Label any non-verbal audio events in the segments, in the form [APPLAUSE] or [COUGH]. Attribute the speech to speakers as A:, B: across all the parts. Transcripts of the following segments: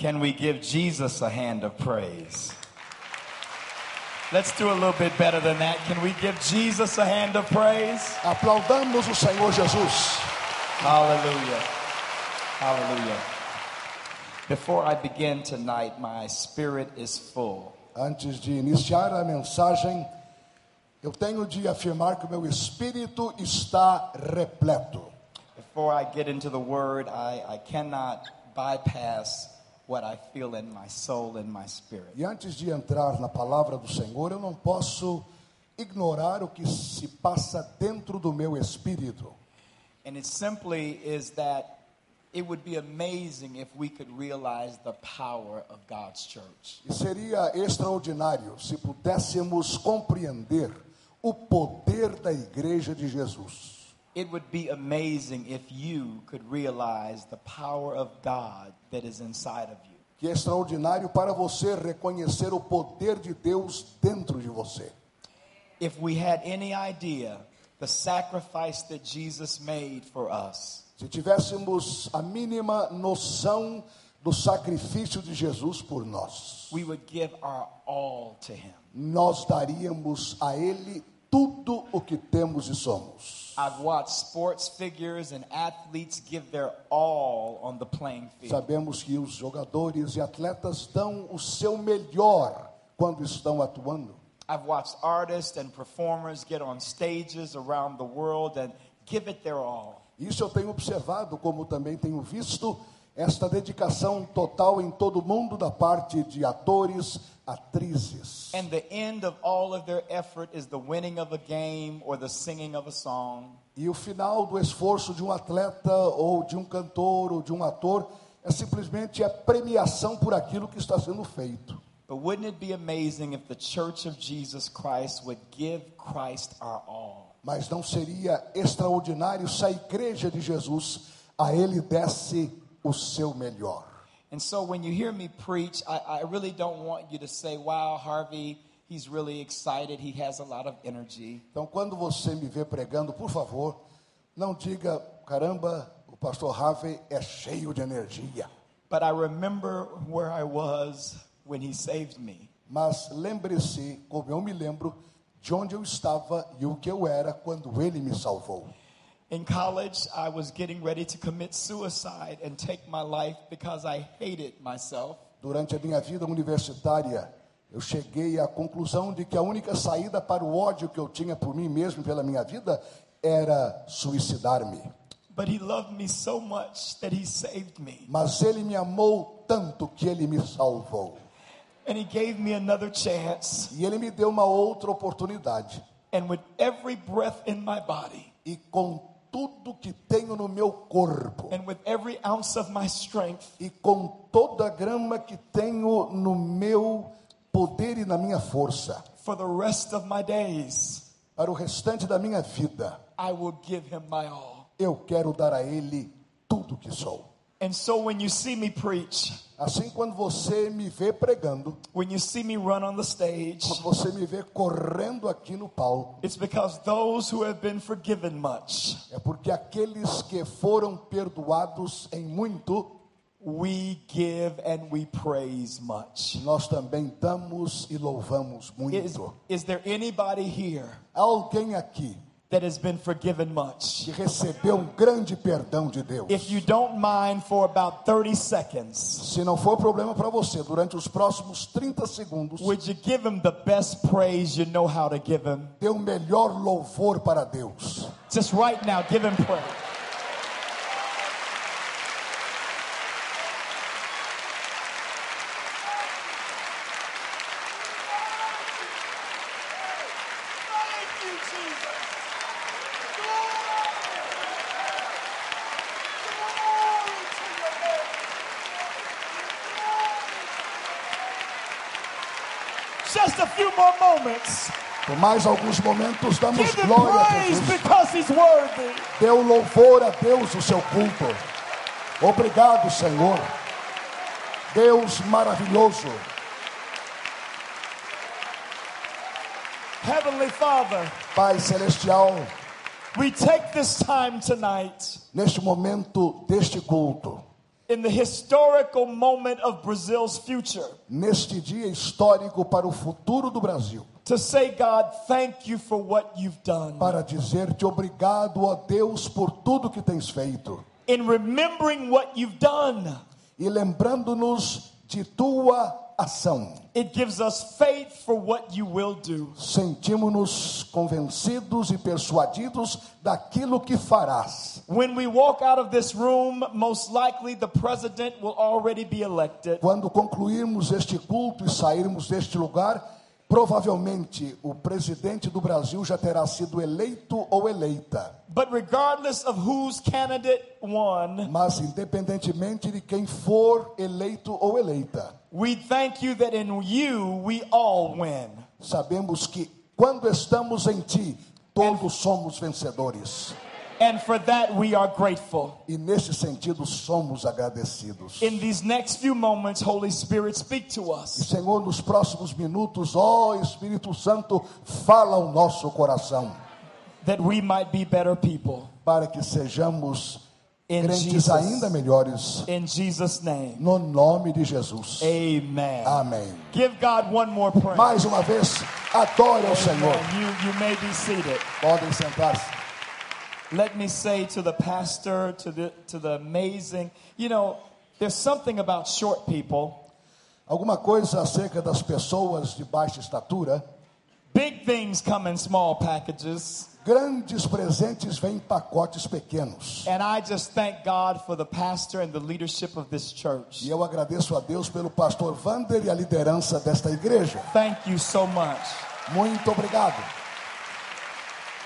A: Can we give Jesus a hand of praise? Let's do a little bit better than that. Can we give Jesus a hand of praise?
B: Aplaudamos o Senhor Jesus.
A: Hallelujah. Hallelujah. Before I begin tonight, my spirit is full.
B: Antes de iniciar a mensagem, eu tenho de afirmar que o meu espírito está repleto.
A: Before I get into the word, I, I cannot bypass what I feel in my soul and my spirit.
B: E antes de entrar na palavra do Senhor, eu não posso ignorar o que se passa dentro do meu espírito.
A: And it simply is that it would be amazing if we could realize the power of God's church.
B: E seria extraordinário se pudéssemos compreender o poder da igreja de Jesus.
A: It would be amazing if you could realize the power of God that is inside of you.
B: Que é extraordinário para você reconhecer o poder de Deus dentro de você.
A: If we had any idea the sacrifice that Jesus made for us,
B: Se tivéssemos a mínima noção do sacrifício de Jesus por nós,
A: we would give our all to him.
B: nós daríamos a Ele tudo o que temos e somos.
A: I've watched sports figures and athletes give their all on the playing field.
B: Sabemos que os jogadores e atletas dão o seu melhor quando estão atuando.
A: I've watched artists and performers get on stages around the world and give it their all.
B: Isso eu tenho observado, como também tenho visto esta dedicação total em todo mundo da parte de atores, atrizes.
A: And the end of all of their effort is the winning of a game or the singing of a song.
B: E o final do esforço de um atleta ou de um cantor ou de um ator é simplesmente a premiação por aquilo que está sendo feito.
A: But wouldn't it be amazing if the church of Jesus Christ would give Christ our all?
B: Mas não seria extraordinário se a igreja de Jesus a ele desse o seu melhor.
A: And so when you hear me preach, I, I really don't want you to say, wow, Harvey, he's really excited, he has a lot of energy.
B: Então, quando você me vê pregando, por favor, não diga, caramba, o pastor Harvey é cheio de energia.
A: But I remember where I was when he saved me.
B: Mas lembre-se, como eu me lembro, de onde eu estava e o que eu era quando ele me salvou.
A: In college, I was getting ready to commit suicide and take my life because I hated myself.
B: Durante a minha vida universitária, eu cheguei à conclusão de que a única saída para o ódio que eu tinha por mim mesmo e pela minha vida era suicidar-me.
A: But he loved me so much that he saved me.
B: Mas ele me amou tanto que ele me salvou.
A: And he gave me another chance.
B: E ele me deu uma outra oportunidade.
A: And with every breath in my body
B: E com tudo que tenho no meu corpo,
A: strength,
B: e com toda a grama que tenho no meu poder e na minha força,
A: days,
B: para o restante da minha vida,
A: I will give him my all.
B: eu quero dar a ele tudo que sou.
A: And so when you see me preach,
B: Assim, quando você me vê pregando,
A: when you see me run on the stage,
B: quando você me vê correndo aqui no palco,
A: it's because those who have been forgiven much,
B: é porque aqueles que foram perdoados em muito,
A: we give and we praise much.
B: nós também damos e louvamos
A: Is,
B: muito.
A: is there anybody here
B: alguém aqui
A: that has been forgiven much?
B: que recebeu um grande perdão de Deus.
A: If you don't mind for about 30 seconds,
B: Se não for problema para você, durante os próximos 30 segundos,
A: would you give him the best praise you know how to give him?
B: dê o melhor louvor para Deus.
A: Just right now, give him praise. Just a few more moments.
B: Por mais alguns momentos, damos
A: Give
B: glória a Jesus.
A: because he's worthy.
B: O louvor a Deus o seu culto. Obrigado, Senhor. Deus maravilhoso.
A: Heavenly Father,
B: Pai celestial,
A: we take this time tonight
B: neste momento deste culto,
A: in the historical moment of Brazil's future
B: neste dia histórico para o futuro do Brasil,
A: to say, God, thank you for what you've done.
B: para dizer-te obrigado, ó Deus, por tudo que tens feito.
A: In remembering what you've done,
B: E lembrando-nos de tua ação,
A: it gives us faith for what you will do.
B: sentimos-nos convencidos e persuadidos daquilo que farás.
A: When we walk out of this room, most likely the president will already be elected.
B: Quando concluirmos este culto e sairmos deste lugar, provavelmente o presidente do Brasil já terá sido eleito ou eleita.
A: But regardless of whose candidate won,
B: Mas independentemente de quem for eleito ou eleita,
A: we thank you that in you we all win.
B: sabemos que quando estamos em ti, todos somos vencedores.
A: And for that we are grateful.
B: E nesse sentido somos agradecidos.
A: In these next few moments, Holy Spirit, speak to
B: E
A: us.
B: Senhor, nos próximos minutos, ó Espírito Santo, fala ao nosso coração,
A: that we might be better people.
B: para que sejamos
A: In
B: crentes
A: Jesus.
B: ainda melhores.
A: In Jesus' name.
B: No nome de Jesus.
A: Amen.
B: Amém.
A: Give God one more praise.
B: Mais uma vez, adore ao Senhor.
A: Amen. You, you may be seated.
B: Podem sentar-se.
A: Let me say to the pastor, to the, to the amazing, you know, there's something about short people.
B: Alguma coisa acerca das pessoas de baixa estatura.
A: Big things come in small packages.
B: Grandes presentes vêm em pacotes pequenos.
A: And I just thank God for the pastor and the leadership of this church.
B: E eu agradeço a Deus pelo pastor Vander e a liderança desta igreja.
A: Thank you so much.
B: Muito obrigado.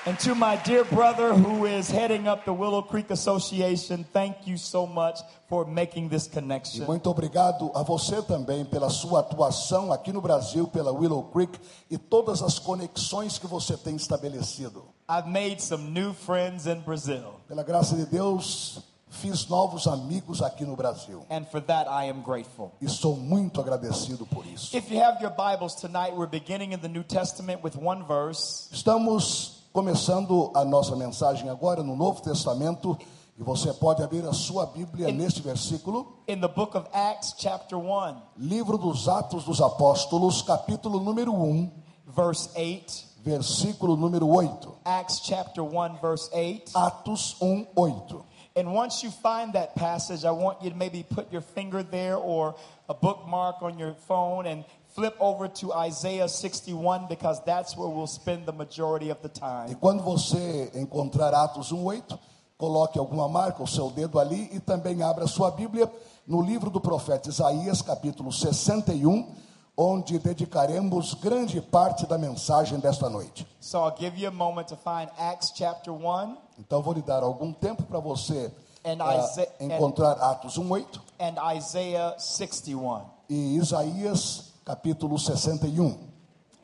A: And to my dear brother who is heading up the Willow Creek Association, thank you so much for making this
B: E
A: connection.
B: muito obrigado a você também pela sua atuação aqui no Brasil, pela Willow Creek e todas as conexões que você tem estabelecido.
A: I've made some new friends in Brazil,
B: Pela graça de Deus, fiz novos amigos aqui no Brasil.
A: and for that I am grateful.
B: E sou muito agradecido por isso.
A: If you have your Bibles tonight, we're beginning in the New Testament with one verse.
B: Estamos começando a nossa mensagem agora no Novo Testamento e você pode abrir a sua Bíblia neste versículo,
A: In the book of Acts, chapter 1,
B: livro dos Atos dos Apóstolos, capítulo número 1,
A: verse 8.
B: versículo número 8.
A: Acts chapter 1, verse 8.
B: Atos 1, 8.
A: And once you find that passage, I want you to maybe put your finger there or a bookmark on your phone and flip over to Isaiah 61 because that's where we'll spend the majority of the
B: E
A: time.
B: quando você encontrar Atos 1, 8, coloque alguma marca, o seu dedo ali e também abra sua Bíblia no livro do profeta Isaías, capítulo 61, onde dedicaremos grande parte da mensagem desta noite.
A: So I'll give you a moment to find Acts chapter 1
B: Então vou lhe dar algum tempo para você
A: And Isa-
B: encontrar Atos 1, 8
A: and Isaiah 61.
B: e Isaías, capítulo 61.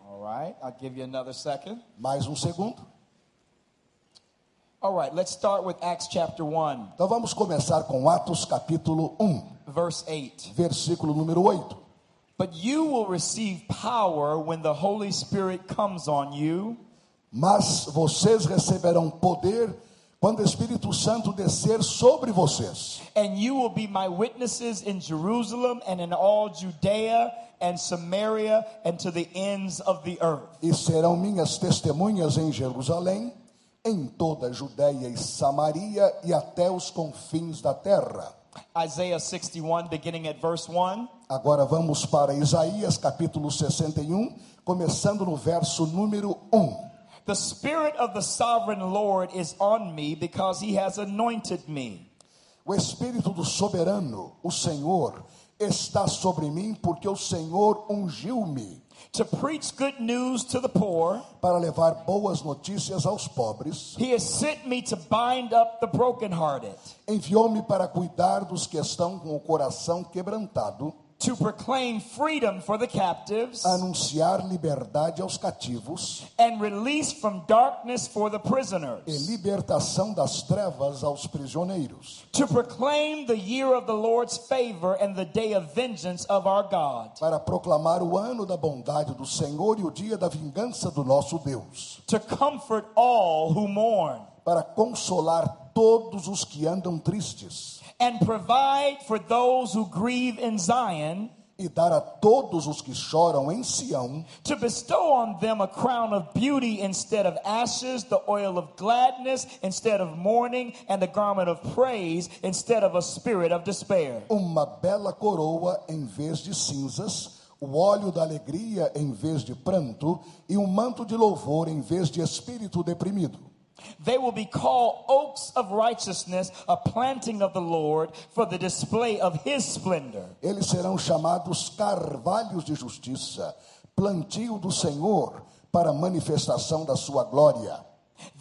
A: All right, I'll give you another second.
B: Mais um segundo.
A: All right, let's start with Acts chapter 1,
B: Então vamos começar com Atos, capítulo 1,
A: verse 8.
B: versículo número 8.
A: But you will receive power when the Holy Spirit comes on you.
B: Mas vocês receberão poder quando o Espírito Santo descer sobre vocês.
A: And you will be my witnesses in Jerusalem and in all Judea and Samaria and to the ends of the earth.
B: E serão minhas testemunhas em Jerusalém, em toda a Judéia e Samaria e até os confins da terra.
A: Isaiah 61, beginning at verse 1.
B: Agora vamos para Isaías capítulo 61, começando no verso número 1.
A: The Spirit of the sovereign Lord is on me because he has anointed me
B: O Espírito do soberano, o Senhor, está sobre mim, porque o Senhor ungiu-me
A: to preach good news to the poor.
B: para levar boas notícias aos pobres.
A: He has sent me to bind up the brokenhearted,
B: Enviou-me para cuidar dos que estão com o coração quebrantado,
A: to proclaim freedom for the captives
B: anunciar liberdade aos cativos
A: and release from darkness for the
B: e
A: prisoners,
B: libertação das trevas aos prisioneiros,
A: to proclaim the year of the Lord's favor and the day of vengeance of our God,
B: para proclamar o ano da bondade do Senhor e o dia da vingança do nosso Deus,
A: to comfort all who mourn,
B: para consolar todos os que andam tristes,
A: and provide for those who grieve in Zion,
B: e dar a todos os que choram em Sião
A: to bestow on them a crown of beauty instead of ashes, the oil of gladness instead of mourning, and the garment of praise instead of a spirit of despair.
B: uma bela coroa em vez de cinzas, o óleo da alegria em vez de pranto, e um manto de louvor em vez de espírito deprimido.
A: They will be called oaks of righteousness, a planting of the Lord for the display of his splendor.
B: Eles serão chamados carvalhos de justiça, plantio do Senhor para manifestação da sua glória.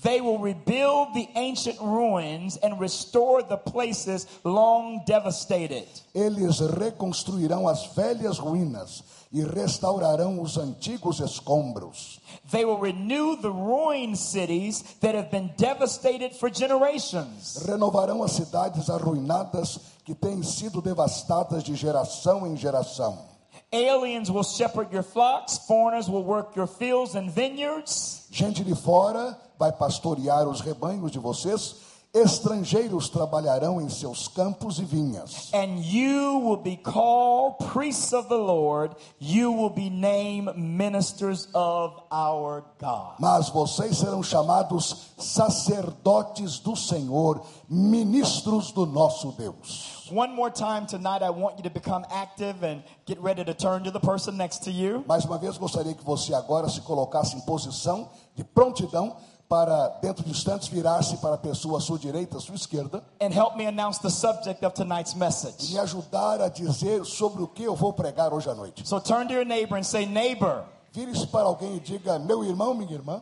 A: They will rebuild the ancient ruins and restore the places long devastated.
B: Eles reconstruirão as velhas ruínas e restaurarão os antigos escombros.
A: They will renew the ruined cities that have been devastated for generations.
B: Renovarão as cidades arruinadas que têm sido devastadas de geração em geração.
A: Aliens will shepherd your flocks, foreigners will work your fields and vineyards.
B: Gente de fora vai pastorear os rebanhos de vocês, estrangeiros trabalharão em seus campos e vinhas.
A: And you will be called priests of the Lord. You will be named ministers of our God.
B: Mas vocês serão chamados sacerdotes do Senhor, ministros do nosso Deus.
A: One more time tonight, I want you to become active and get ready to turn to the person next to you.
B: Mais uma vez, gostaria que você agora se colocasse em posição de prontidão para, dentro de instantes, virar-se para a pessoa à sua direita, à sua esquerda,
A: And help me announce the subject of tonight's
B: e
A: message.
B: me ajudar a dizer sobre o que eu vou pregar hoje à noite.
A: So turn to your neighbor and say, Neighbor,
B: Vire-se para alguém e diga: Meu irmão, minha irmã,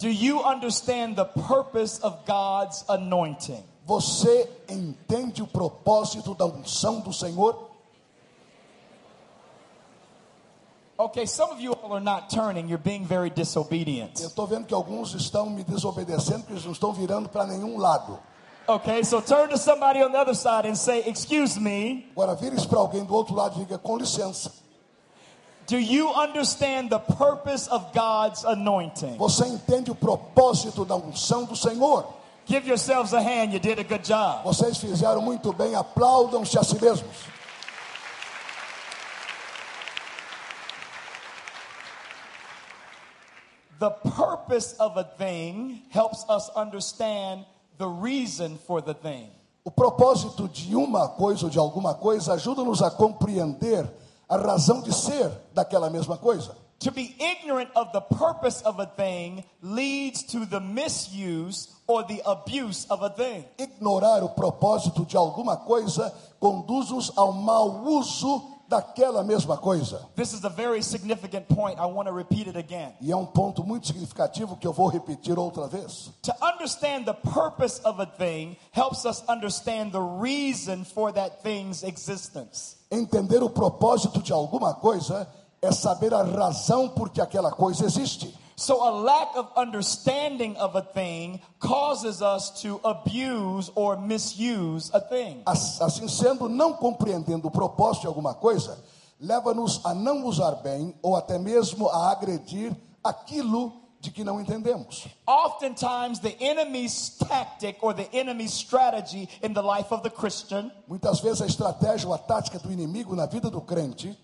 A: do you understand the purpose of God's anointing?
B: você entende o propósito da unção do Senhor?
A: Okay, some of you all are not turning, you're being very disobedient.
B: Eu estou vendo que alguns estão me desobedecendo, eles não estão virando para nenhum lado.
A: Okay, so turn to somebody on the other side and say, Excuse me,
B: Agora, vire-se para alguém do outro lado e diga: Com licença.
A: do you understand the purpose of God's anointing?
B: Você entende o propósito da unção do Senhor?
A: Give yourselves a hand, you did a good job.
B: Vocês fizeram muito bem, aplaudam-se a si mesmos.
A: The purpose of a thing helps us understand the reason for the thing.
B: O propósito de uma coisa ou de alguma coisa ajuda-nos a compreender a razão de ser daquela mesma coisa.
A: To be ignorant of the purpose of a thing leads to the misuse or the abuse of a thing.
B: Ignorar o propósito de alguma coisa conduz-nos ao mau uso daquela mesma coisa.
A: This is a very significant point. I want to repeat it again.
B: E é um ponto muito significativo que eu vou repetir outra vez.
A: To understand the purpose of a thing helps us understand the reason for that thing's existence.
B: Entender o propósito de alguma coisa é saber a razão por que aquela coisa existe.
A: So, a lack of understanding of a thing causes us to abuse or misuse a thing.
B: As- Assim sendo, não compreendendo o propósito de alguma coisa, leva-nos a não usar bem ou até mesmo a agredir aquilo de que não entendemos.
A: Oftentimes, the enemy's tactic or the enemy's strategy in the life of the Christian
B: Muitas vezes a estratégia ou a tática do inimigo na vida do crente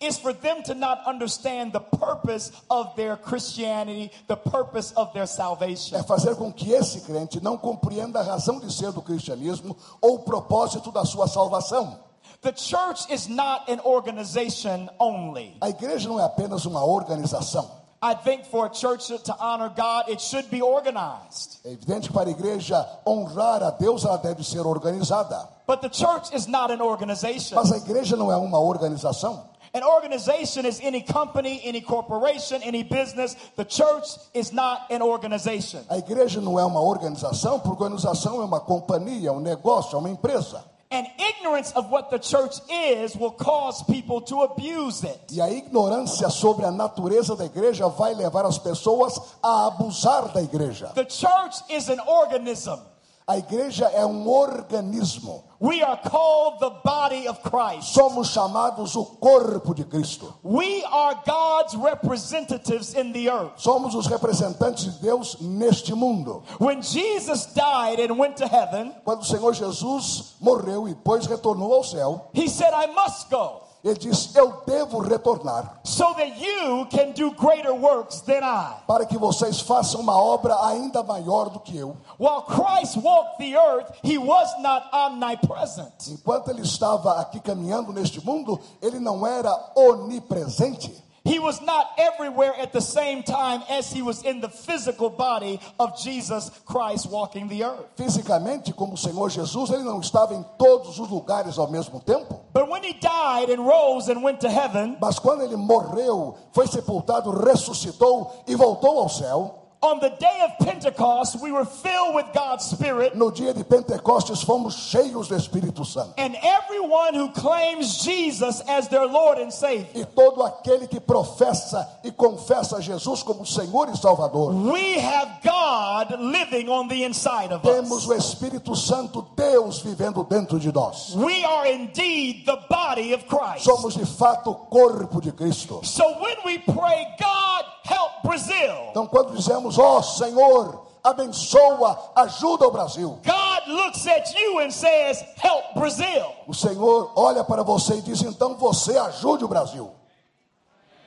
A: is for them to not understand the purpose of their Christianity, the purpose of their salvation.
B: é fazer com que esse crente não compreenda a razão de ser do cristianismo ou o propósito da sua salvação.
A: The church is not an organization only.
B: A igreja não é apenas uma organização.
A: I think for a church to honor God, it should be organized.
B: É evidente que para a igreja honrar a Deus, ela deve ser organizada.
A: But the church is not an organization.
B: Mas a igreja não é uma organização.
A: An organization is any company, any corporation, any business. The church is not an organization.
B: A igreja não é uma organização, porque organização é uma companhia, um negócio, é uma empresa.
A: And ignorance of what the church is will cause people to abuse it.
B: E a ignorância sobre a natureza da igreja vai levar as pessoas a abusar da igreja.
A: The church is an organism.
B: A igreja é um organismo.
A: We are called the body of Christ.
B: Somos chamados o corpo de Cristo.
A: We are God's representatives in the earth.
B: Somos os representantes de Deus neste mundo.
A: When Jesus died and went to heaven,
B: Quando o Senhor Jesus morreu e depois retornou ao céu,
A: he said, I must go
B: ele disse: Eu devo retornar
A: so that you can do greater works than I.
B: para que vocês façam uma obra ainda maior do que eu.
A: While Christ walked the earth, he was not omnipresent.
B: Enquanto ele estava aqui caminhando neste mundo, ele não era onipresente.
A: He was not everywhere at the same time as he was in the physical body of Jesus Christ walking the earth.
B: Fisicamente, como o Senhor Jesus, ele não estava em todos os lugares ao mesmo tempo.
A: But when he died and rose and went to heaven,
B: Mas quando ele morreu, foi sepultado, ressuscitou e voltou ao céu,
A: on the day of Pentecost, we were filled with God's Spirit.
B: no dia de Pentecostes fomos cheios do Espírito Santo.
A: And everyone who claims Jesus as their Lord and Savior,
B: E todo aquele que professa e confessa Jesus como Senhor e Salvador,
A: we have God living on the inside of
B: temos
A: us.
B: o Espírito Santo, Deus vivendo dentro de nós.
A: We are indeed the body of Christ.
B: Somos de fato o corpo de Cristo.
A: So when we pray, God help Brazil,
B: Então, quando dizemos, ó Senhor, abençoa, ajuda o Brasil,
A: God looks at you and says, help Brazil.
B: o Senhor olha para você e diz, então você ajude o Brasil,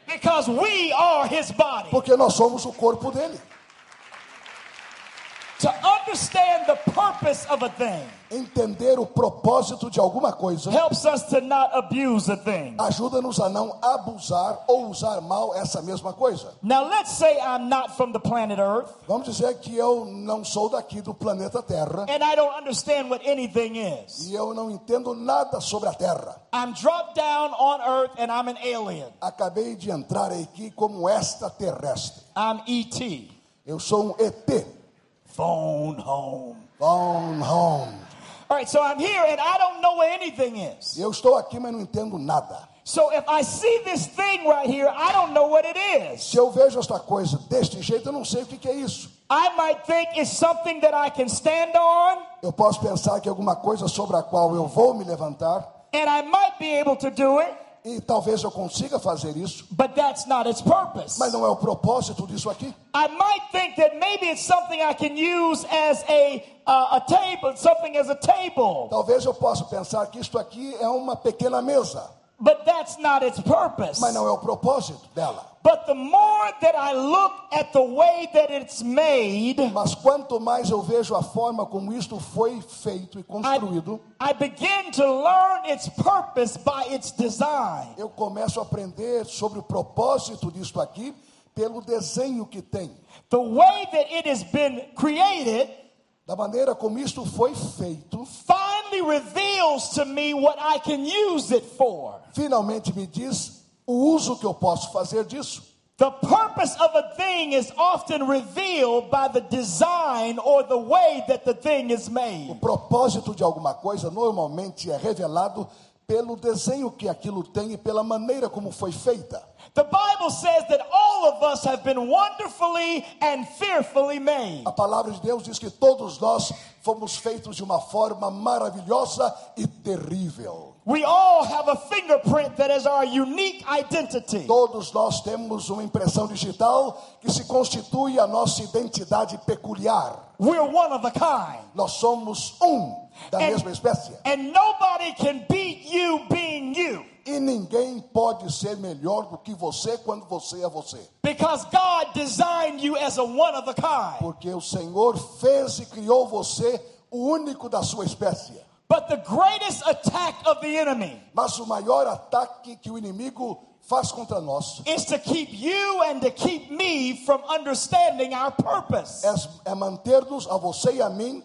A: Because we are his body.
B: porque nós somos o corpo dele.
A: To understand the purpose of a thing
B: Entender o propósito de alguma coisa
A: helps us to not abuse a thing.
B: ajuda-nos a não abusar ou usar mal essa mesma coisa.
A: Now, let's say I'm not from the planet Earth
B: Vamos dizer que eu não sou daqui do planeta Terra
A: and I don't understand what anything is.
B: e eu não entendo nada sobre a Terra.
A: I'm dropped down on Earth and I'm an alien.
B: Acabei de entrar aqui como extraterrestre.
A: I'm ET.
B: Eu sou um ET.
A: Phone home.
B: Phone home.
A: All right, so I'm here and I don't know what anything is.
B: Eu estou aqui, mas não entendo nada.
A: So if I see this thing right here, I don't know what it is.
B: Se eu vejo esta coisa deste jeito, eu não sei o que que é isso.
A: I might think it's something that I can stand on,
B: Eu posso pensar que é alguma coisa sobre a qual eu vou me levantar
A: and I might be able to do it,
B: e talvez eu consiga fazer isso,
A: but that's not its purpose.
B: mas não é o propósito disso aqui.
A: I might think that maybe it's something I can use as a uh, a table, something as a table,
B: Talvez eu possa pensar que isto aqui é uma pequena mesa,
A: but that's not its purpose.
B: mas não é o propósito dela.
A: But the more that I look at the way that it's made,
B: Mas quanto mais eu vejo a forma como isto foi feito e
A: I,
B: construído,
A: I begin to learn its purpose by its design.
B: eu começo a aprender sobre o propósito disto aqui pelo desenho que tem,
A: The way that it has been created
B: da maneira como isto foi feito.
A: finally reveals to me what I can use it for.
B: Finalmente me diz o uso que eu posso fazer disso.
A: The purpose of a thing is often revealed by the design or the way that the thing is
B: O
A: made.
B: propósito de alguma coisa normalmente é revelado pelo desenho que aquilo tem e pela maneira como foi feita.
A: The Bible says that all of us have been wonderfully and fearfully made.
B: A palavra de Deus diz que todos nós fomos feitos de uma forma maravilhosa e terrível.
A: We all have a fingerprint that is our unique identity.
B: Todos nós temos uma impressão digital que se constitui a nossa identidade peculiar.
A: We're one of a kind.
B: Nós somos um da
A: And-
B: mesma espécie.
A: And nobody can beat you being you.
B: E ninguém pode ser melhor do que você quando você é você.
A: Because God designed you as a one of a kind.
B: Porque o Senhor fez e criou você o único da sua espécie.
A: But the greatest attack of the enemy
B: Mas o maior ataque que o inimigo faz contra nós
A: is to keep you and to keep me from understanding our purpose.
B: é, é manter-nos, a você e a mim,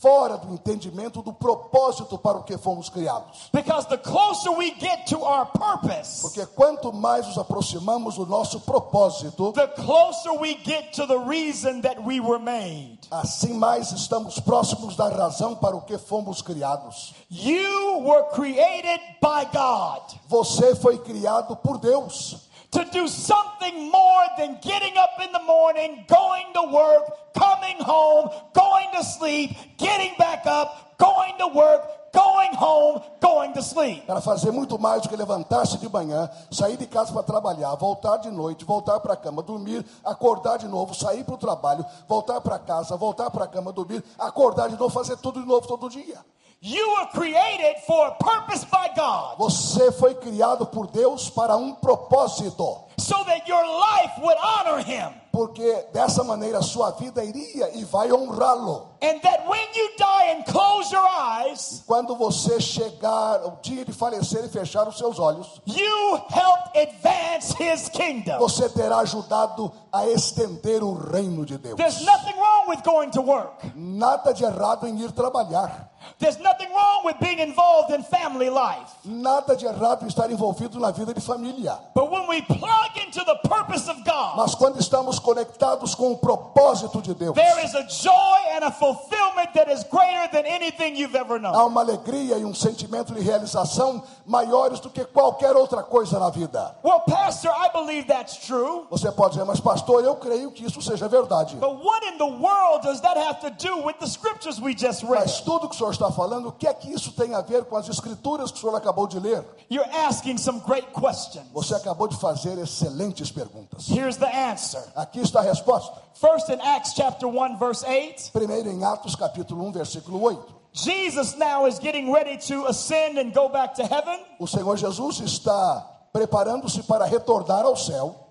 B: fora do entendimento do propósito para o que fomos criados.
A: Because the closer we get to our purpose,
B: Porque quanto mais nos aproximamos do nosso propósito,
A: the closer we get to the reason that we were made.
B: assim mais estamos próximos da razão para o que fomos criados.
A: You were created by God
B: Você foi criado por Deus
A: to do something more than getting up in the morning, going to work, coming home, going to sleep, getting back up, going to work, going home, going to sleep.
B: Para fazer muito mais do que levantar-se de manhã, sair de casa para trabalhar, voltar de noite, voltar para a cama, dormir, acordar de novo, sair para o trabalho, voltar para casa, voltar para a cama, dormir, acordar de novo, fazer tudo de novo todo dia.
A: You were created for a purpose by God
B: Você foi criado por Deus para um propósito,
A: so that your life would honor Him.
B: porque dessa maneira a sua vida iria e vai honrá-lo.
A: And that when you die and close your eyes,
B: Quando você chegar o dia de falecer e fechar os seus olhos,
A: you help advance His kingdom.
B: você terá ajudado a estender o reino de Deus.
A: There's nothing wrong with going to work.
B: Nada de errado em ir trabalhar.
A: There's nothing wrong with being involved in family life.
B: Nada de errado em estar envolvido na vida de família.
A: But when we plug into the purpose of God,
B: Mas quando estamos conectados com o propósito de Deus,
A: there is a joy and a fulfillment that is greater than anything you've ever known.
B: há uma alegria e um sentimento de realização maiores do que qualquer outra coisa na vida.
A: Well, Pastor, I believe that's true.
B: Você pode dizer, mas pastor, eu creio que isso seja verdade.
A: But what in the world does that have to do with the scriptures we just read?
B: Mas tudo que o senhor está falando, o que é que isso tem a ver com as escrituras que o senhor acabou de ler?
A: You're asking some great questions.
B: Você acabou de fazer excelentes perguntas.
A: Here's the answer.
B: Aqui está a resposta.
A: First in Acts chapter 1 verse 8,
B: Primeiro em Atos capítulo 1, versículo 8.
A: Jesus now is getting ready to ascend and go back to heaven,
B: O Senhor Jesus está preparando-se para retornar ao céu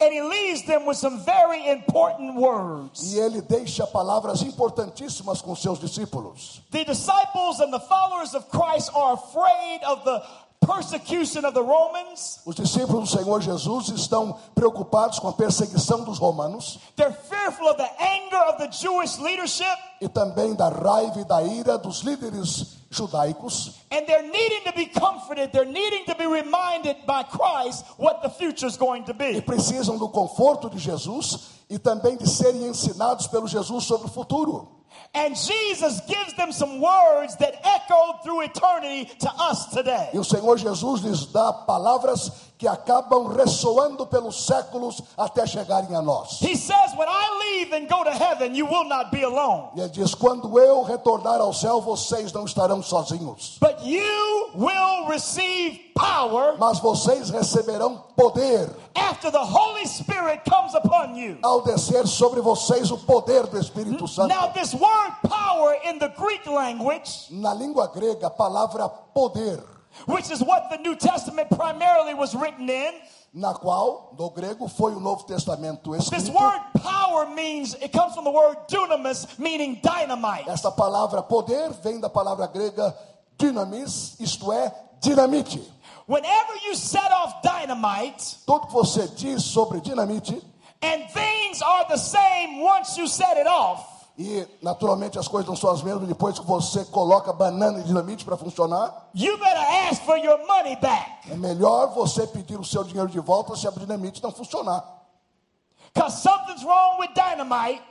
A: and he leaves them with some very important words.
B: e ele deixa palavras importantíssimas com seus discípulos.
A: The disciples and the followers of Christ are afraid of the persecution of the Romans.
B: Os discípulos do Senhor Jesus estão preocupados com a perseguição dos romanos
A: They're fearful of the anger of the Jewish leadership,
B: e também da raiva e da ira dos líderes judaicos
A: and they're needing to be comforted. They're needing to be reminded by Christ what the future is going to
B: e
A: be.
B: precisam do conforto de Jesus e também de serem ensinados pelo Jesus sobre o futuro.
A: And Jesus gives them some words that echo through eternity to us today.
B: E o Senhor Jesus lhes dá palavras que acabam ressoando pelos séculos até chegarem a nós.
A: He says, When I leave and go to heaven, you will not be alone,
B: E ele diz: Quando eu retornar ao céu, vocês não estarão sozinhos,
A: but you will receive power
B: mas vocês receberão poder
A: after the Holy Spirit comes upon you.
B: ao descer sobre vocês o poder do Espírito Santo.
A: Now, this word power in the Greek language,
B: Na língua grega, a palavra poder,
A: which is what the New Testament primarily was written in,
B: na qual, no grego, foi o Novo Testamento
A: this
B: escrito.
A: word power means, it comes from the word dunamis, meaning dynamite.
B: Esta palavra poder vem da palavra grega dynamis, isto é, dinamite.
A: Whenever you set off dynamite,
B: Tudo que você diz sobre dinamite,
A: and things are the same once you set it off,
B: e naturalmente as coisas não são as mesmas depois que você coloca banana e dinamite para funcionar,
A: you better ask for your money back.
B: é melhor você pedir o seu dinheiro de volta se a dinamite não funcionar.
A: Because something's wrong with dynamite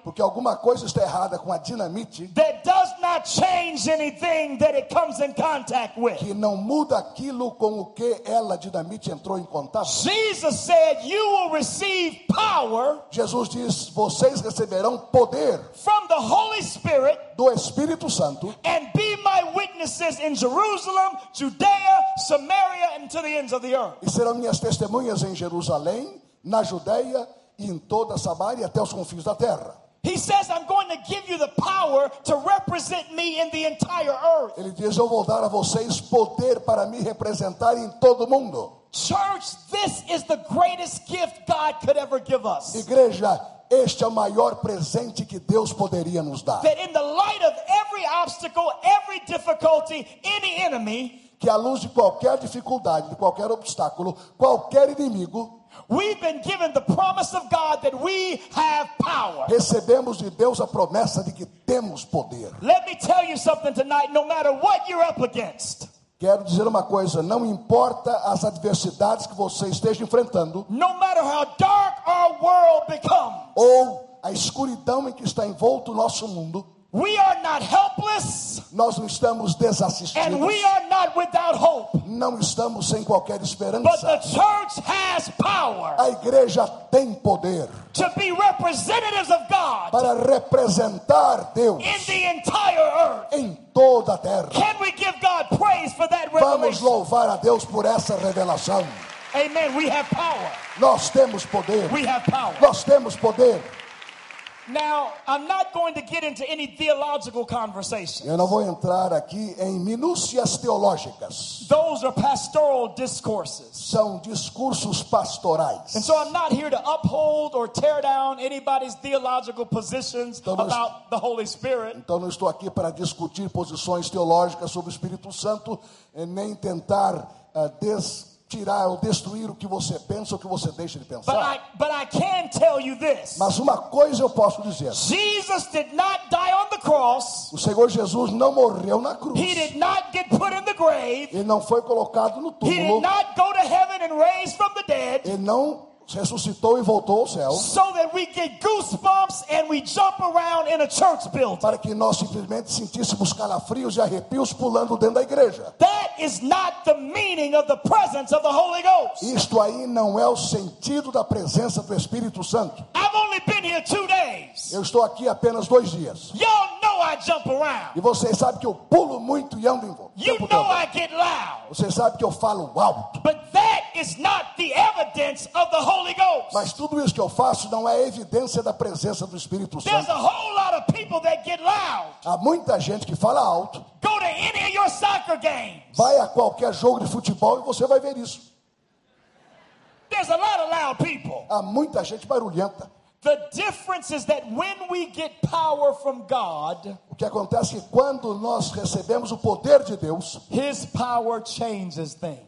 B: Porque alguma coisa está errada com a dinamite
A: that does not change anything that it comes in contact with.
B: que não muda aquilo com o que ela, dinamite, entrou em contato.
A: Jesus said, You will receive power
B: Jesus diz: vocês receberão poder
A: from the Holy Spirit
B: do Espírito Santo
A: and be my witnesses in Jerusalem, Judea, Samaria, and to the ends of the earth.
B: e serão minhas testemunhas em Jerusalém, na Judéia e em toda Samaria até os confins da terra.
A: He says, I'm going to give you the power to represent me in the entire earth.
B: Ele diz: Eu vou dar a vocês poder para me representar em todo o mundo.
A: Church, this is the greatest gift God could ever give us.
B: Igreja, este é o maior presente que Deus poderia nos dar.
A: That in the light of every obstacle, every difficulty, any enemy,
B: Que à luz de qualquer dificuldade, de qualquer obstáculo, qualquer inimigo,
A: we've been given the promise of God that we have power.
B: recebemos de Deus a promessa de que temos poder.
A: Let me tell you something tonight no matter what you're up against,
B: Quero dizer uma coisa: não importa as adversidades que você esteja enfrentando,
A: no matter how dark our world becomes,
B: ou a escuridão em que está envolto o nosso mundo,
A: We are not helpless
B: Nós não estamos
A: and
B: desassistidos,
A: we are not without hope.
B: não estamos sem qualquer
A: But the
B: esperança.
A: church has power
B: A igreja tem poder
A: to be representatives of God
B: para representar Deus
A: in the entire earth.
B: em toda a terra.
A: Can we give God praise for that
B: Vamos
A: revelation?
B: louvar a Deus por essa revelação.
A: Amen. We have power.
B: Nós temos poder.
A: We have power.
B: Nós temos poder.
A: Now, I'm not going to get into any theological conversation.
B: Eu não vou entrar aqui em minúcias teológicas.
A: Those are pastoral discourses.
B: São discursos pastorais.
A: And so I'm not here to uphold or tear down anybody's theological positions
B: Então
A: about the Holy Spirit.
B: Então não estou aqui para discutir posições teológicas sobre o Espírito Santo, eh, nem tentar ah, des- tirar ou destruir o que você pensa ou o que você deixa de
A: But
B: pensar.
A: I, but I can tell you this
B: Mas uma coisa eu posso dizer:
A: Jesus did not die on the cross,
B: o Senhor Jesus não morreu na cruz.
A: He did not get put in the grave,
B: Ele não foi colocado no
A: He did
B: túmulo.
A: not go to heaven and raise from the dead.
B: Ele não ressuscitou e voltou ao céu
A: So that we get goosebumps and we jump around in a church building.
B: para que nós simplesmente sentíssemos calafrios e arrepios pulando dentro da igreja.
A: That is not the meaning of the presence of the Holy Ghost.
B: Isto aí não é o sentido da presença do Espírito Santo.
A: I've only been here two days.
B: Eu estou aqui apenas dois dias.
A: Y'all know I jump around.
B: E vocês sabem que eu pulo muito e ando em volta.
A: You know I get loud.
B: Vocês sabem que eu falo alto.
A: But that is not the evidence of the Holy Ghost.
B: Mas tudo isso que eu faço não é evidência da presença do Espírito
A: There's
B: Santo.
A: a whole lot of people that get loud.
B: Há muita gente que fala alto,
A: Go to any of your soccer games.
B: vai a qualquer jogo de futebol e você vai ver isso.
A: There's a lot of loud people.
B: Há muita gente barulhenta.
A: The difference is that when we get power from God,
B: O que acontece é que quando nós recebemos o poder de Deus,
A: His power changes things.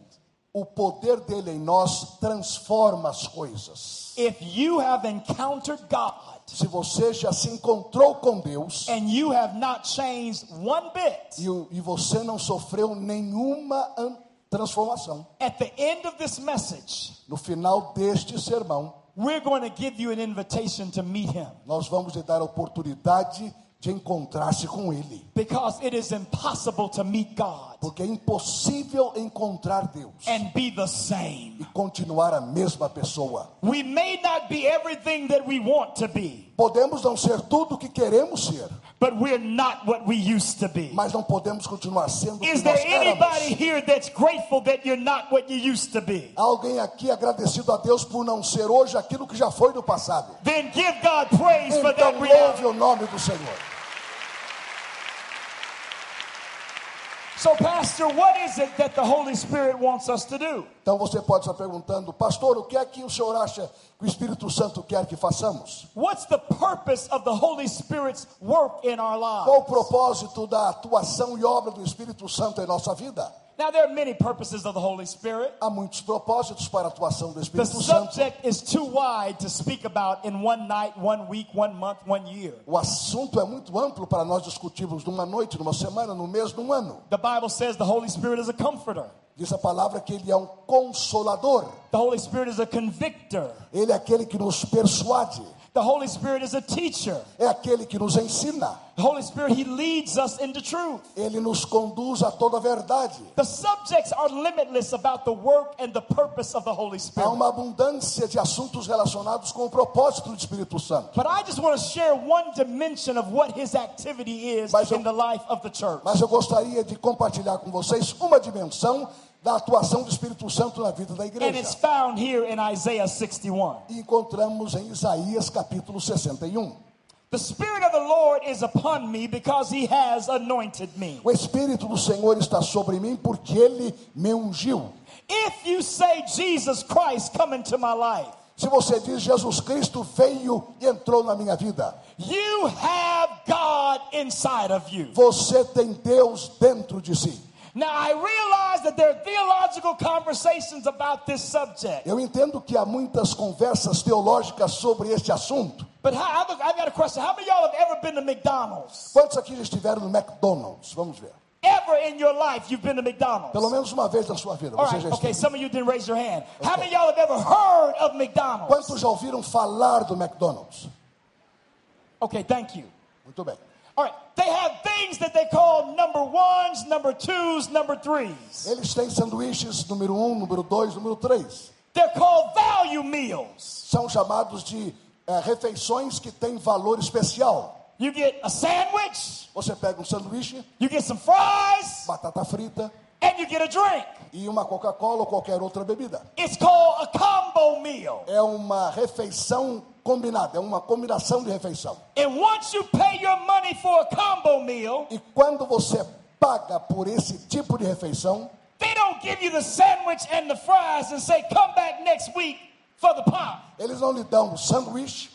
B: O poder dele em nós transforma as coisas.
A: If you have encountered God
B: Se você já se encontrou com Deus
A: and you have not changed one bit,
B: e, e você não sofreu nenhuma an- transformação,
A: at the end of this message,
B: no final deste sermão,
A: we're going to give you an invitation to meet Him
B: nós vamos lhe dar a oportunidade de encontrar-se com Ele.
A: because it is impossible to meet God
B: Porque é impossível encontrar Deus
A: and be the same.
B: e continuar a mesma pessoa.
A: We may not be everything that we want to be,
B: Podemos não ser tudo o que queremos ser,
A: but we're not what we used to be.
B: mas não podemos continuar sendo o que
A: Is
B: nós
A: there anybody
B: éramos.
A: here that's grateful that you're not what you used to be?
B: Há alguém aqui agradecido a Deus por não ser hoje aquilo que já foi no passado.
A: Then give God praise for
B: Então
A: that reality.
B: louve o nome do Senhor.
A: So, Pastor, what is it that the Holy Spirit wants us to do?
B: Então você pode estar perguntando, pastor, o que é que o senhor acha que o Espírito Santo quer que façamos?
A: What's the purpose of the Holy Spirit's work in our lives?
B: Qual o propósito da atuação e obra do Espírito Santo em nossa vida?
A: Now, there are many purposes of the Holy Spirit.
B: Há muitos propósitos para a atuação do
A: The
B: Espírito Santo.
A: subject is too wide to speak about in one night, one week, one month, one year.
B: O assunto é muito amplo para nós discutirmos numa noite, numa semana, num mês, num ano.
A: The Bible says the Holy Spirit is a comforter,
B: Diz a palavra que ele é um consolador.
A: the Holy Spirit is a convictor,
B: Ele é aquele que nos persuade.
A: the Holy Spirit is a teacher.
B: É aquele que nos ensina.
A: The Holy Spirit, He leads us into truth.
B: Ele nos conduz a toda a verdade.
A: The subjects are limitless about the work and the purpose of the Holy
B: Há
A: Spirit.
B: uma abundância de assuntos relacionados com o propósito do Espírito Santo.
A: But I just want to share one dimension of what his activity is
B: eu-
A: in the life of the church.
B: Mas eu gostaria de compartilhar com vocês uma dimensão da atuação do Espírito Santo na vida da
A: And it's
B: igreja.
A: found here in Isaiah 61.
B: E encontramos em Isaías capítulo 61.
A: The Spirit of the Lord is upon me because he has anointed me.
B: O Espírito do Senhor está sobre mim porque ele me ungiu.
A: If you say Jesus Christ come into my life,
B: Se você diz Jesus Cristo veio e entrou na minha vida,
A: you have God inside of you.
B: você tem Deus dentro de si.
A: Now I realize that there are theological conversations about this subject.
B: Eu entendo que há muitas conversas teológicas sobre este assunto.
A: But how, I've I've got a question. How many of y'all have ever been to McDonald's?
B: Quantos aqui já estiveram no McDonald's? Vamos ver.
A: Ever in your life you've been to McDonald's?
B: Pelo menos uma vez na sua vida.
A: All
B: Você
A: right,
B: já
A: okay, some of you didn't raise your hand. How many y'all have ever heard of McDonald's?
B: Quantos já ouviram falar do McDonald's?
A: Okay, thank you.
B: Muito bem.
A: They have things that they call number ones, number twos, number threes.
B: Eles têm sanduíches número um, número dois, número três.
A: They're called value meals.
B: São chamados de eh, refeições que têm valor especial.
A: You get a sandwich,
B: Você pega um sanduíche,
A: you get some fries,
B: batata frita
A: and you get a drink.
B: e uma Coca-Cola ou qualquer outra bebida.
A: It's called a combo meal.
B: É uma refeição combinada, é uma combinação de refeição.
A: And once you pay your money for a combo meal,
B: E quando você paga por esse tipo de refeição,
A: they don't give you the sandwich and the fries and say, come back next week for the pop.
B: eles não lhe dão o sanduíche,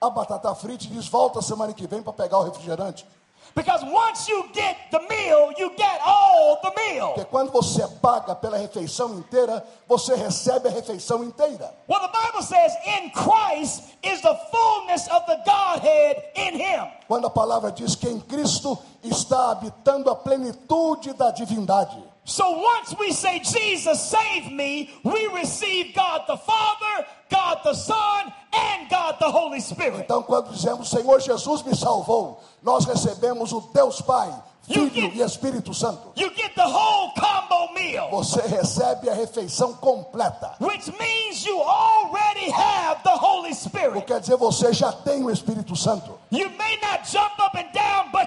B: a batata frita e diz volta semana que vem para pegar o refrigerante.
A: Because once you get the meal, you get all the meal.
B: Porque quando você paga pela refeição inteira, você recebe a refeição inteira.
A: Well, the Bible says in Christ is the fullness of the Godhead in him.
B: Quando a palavra diz que em Cristo está habitando a plenitude da divindade.
A: So once we say, Jesus, save me, we receive God the Father, God the Son, and God the Holy Spirit.
B: Então, quando dizemos Senhor Jesus me salvou, nós recebemos o Deus Pai, Filho
A: get-
B: e Espírito Santo.
A: You get the whole combo meal,
B: Você recebe a refeição completa.
A: which means you already have the Holy
B: O
A: Spirit.
B: quer dizer, você já tem o Espírito Santo.
A: You may not jump up and down,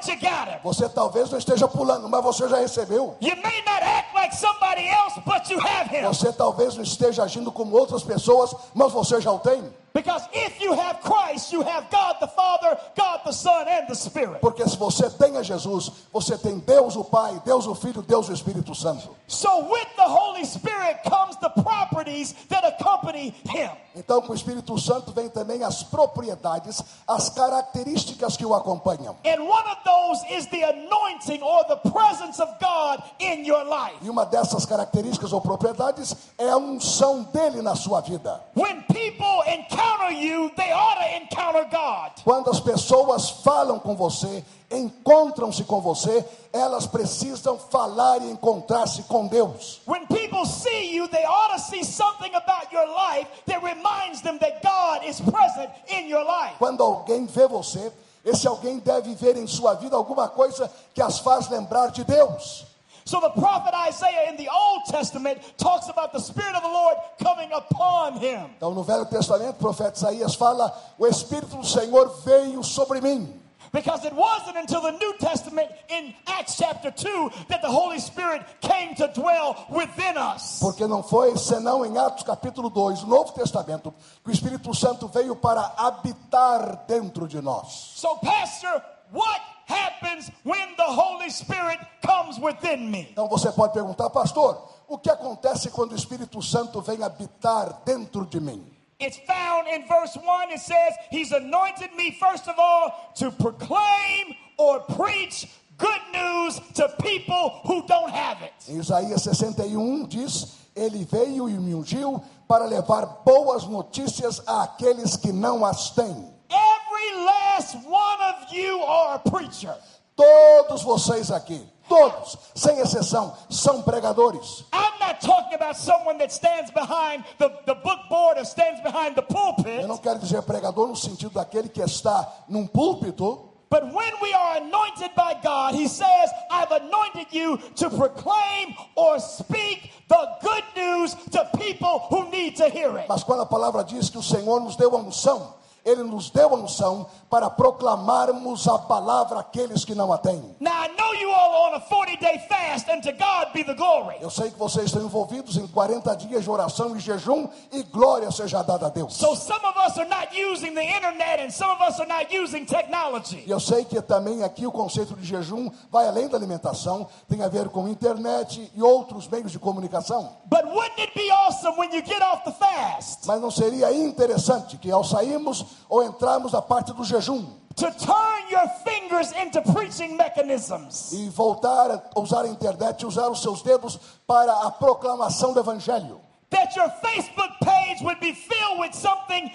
A: but you got him.
B: Você talvez não esteja pulando, mas você já recebeu.
A: You may not act like somebody else, but you have him.
B: Você talvez não esteja agindo como outras pessoas, mas você já o tem.
A: Because if you have Christ, you have God the Father, God the Son, and the Spirit.
B: Porque se você tem a Jesus, você tem Deus o Pai, Deus o Filho, Deus o Espírito Santo.
A: So with the Holy Spirit comes the properties that accompany him.
B: Então, com o Espírito Santo vem também as propriedades, as características que o acompanham.
A: And one of those is the anointing or the presence of God in your life.
B: E uma dessas características ou propriedades é a unção dele na sua vida.
A: When people encounter you, they ought to encounter God.
B: Quando as pessoas falam com você, encontram-se com você, elas precisam falar e encontrar-se com Deus.
A: When people see you, they ought to see something about your life that reminds them that God is present in your life.
B: Quando alguém vê você, esse alguém deve ver em sua vida alguma coisa que as faz lembrar de Deus.
A: So the prophet Isaiah in the Old Testament talks about the Spirit of the Lord coming upon him.
B: Então, no Velho Testamento, o profeta Isaías fala: O Espírito do Senhor veio sobre mim.
A: Because it wasn't until the New Testament in Acts chapter 2 that the Holy Spirit came to dwell within us.
B: Porque não foi senão em Atos capítulo 2, no Novo Testamento, que o Espírito Santo veio para habitar dentro de nós.
A: So, Pastor, what happens when the Holy Spirit comes within me?
B: Então você pode perguntar, pastor, o que acontece quando o Espírito Santo vem habitar dentro de mim?
A: It's found in verse 1. It says, He's anointed me, first of all, to proclaim or preach good news to people who don't have it.
B: Em Isaías 61 um diz: Ele veio e me ungiu para levar boas notícias àqueles que não as têm.
A: Every last one of you are a preacher.
B: Todos vocês aqui, todos, sem exceção, são pregadores.
A: I'm not talking about someone that stands behind the, the book board or stands behind the pulpit.
B: Eu não quero dizer pregador no sentido daquele que está num púlpito,
A: But when we are anointed by God, He says, I've anointed you to proclaim or speak the good news to people who need to hear it.
B: mas quando a palavra diz que o Senhor nos deu a unção, Ele nos deu a unção para proclamarmos a palavra àqueles que não a têm.
A: Now, I know you all are on a 40 day fast, and to God be the glory.
B: Eu sei que vocês estão envolvidos em 40 dias de oração e jejum e glória seja dada a Deus.
A: So, some of us are not using the internet, and some of us are not using technology.
B: E eu sei que também aqui o conceito de jejum vai além da alimentação, tem a ver com internet e outros meios de comunicação.
A: But wouldn't it be awesome when you get off the fast
B: Mas não seria interessante que ao sairmos ou entrarmos na parte do jejum
A: to turn your fingers into preaching mechanisms?
B: e voltar a usar a internet e usar os seus dedos para a proclamação do evangelho?
A: That your Facebook page would be filled with something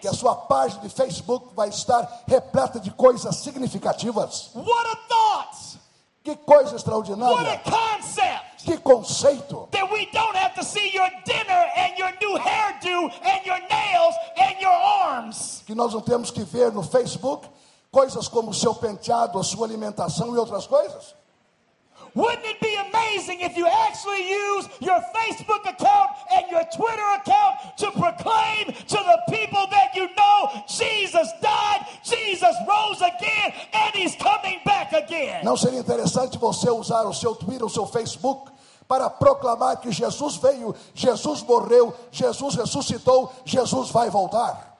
B: Que a sua página de Facebook vai estar repleta de coisas significativas.
A: What a thought!
B: Que coisa
A: What a
B: extraordinária!
A: concept!
B: Que conceito!
A: That we don't have to see your dinner and your new hairdo and your nails and your arms.
B: Que nós não temos que ver no Facebook coisas como o seu penteado, a sua alimentação e outras coisas?
A: Wouldn't it be amazing if you actually use your Facebook account and your Twitter account to proclaim to the people that you know Jesus died, Jesus rose again, and he's coming back again?
B: Não seria interessante você usar o seu Twitter, o seu Facebook, para proclamar que Jesus veio, Jesus morreu, Jesus ressuscitou, Jesus vai voltar?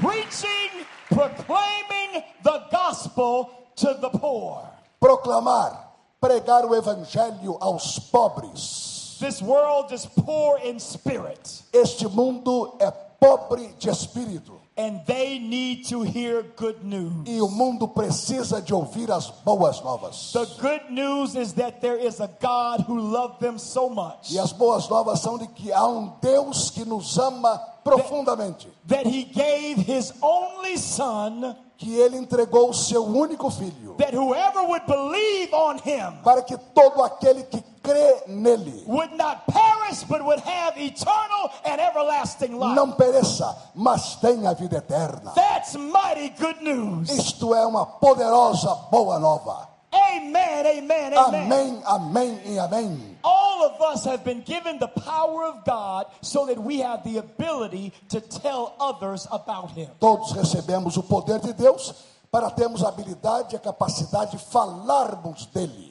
A: Preaching, proclaiming the gospel to the poor.
B: Proclamar, pregar o evangelho aos pobres.
A: This world is poor in spirit,
B: Este mundo é pobre de espírito
A: and they need to hear good news.
B: e o mundo precisa de ouvir as boas novas.
A: The good news is that there is a God who loved them so much
B: E as boas novas são de que há um Deus que nos ama profundamente,
A: that he gave his only son
B: que ele entregou o seu único filho,
A: that whoever would believe on him
B: para que todo aquele que crê nele
A: would not perish but would have eternal and everlasting life.
B: não pereça, mas tenha vida eterna.
A: That's mighty good news.
B: Isto é uma poderosa boa nova.
A: Amen, amen, amen.
B: Amém, amém e amém.
A: All of us have been given the power of God so that we have the ability to tell others about Him.
B: Todos recebemos o poder de Deus para termos a habilidade e a capacidade de falarmos dele.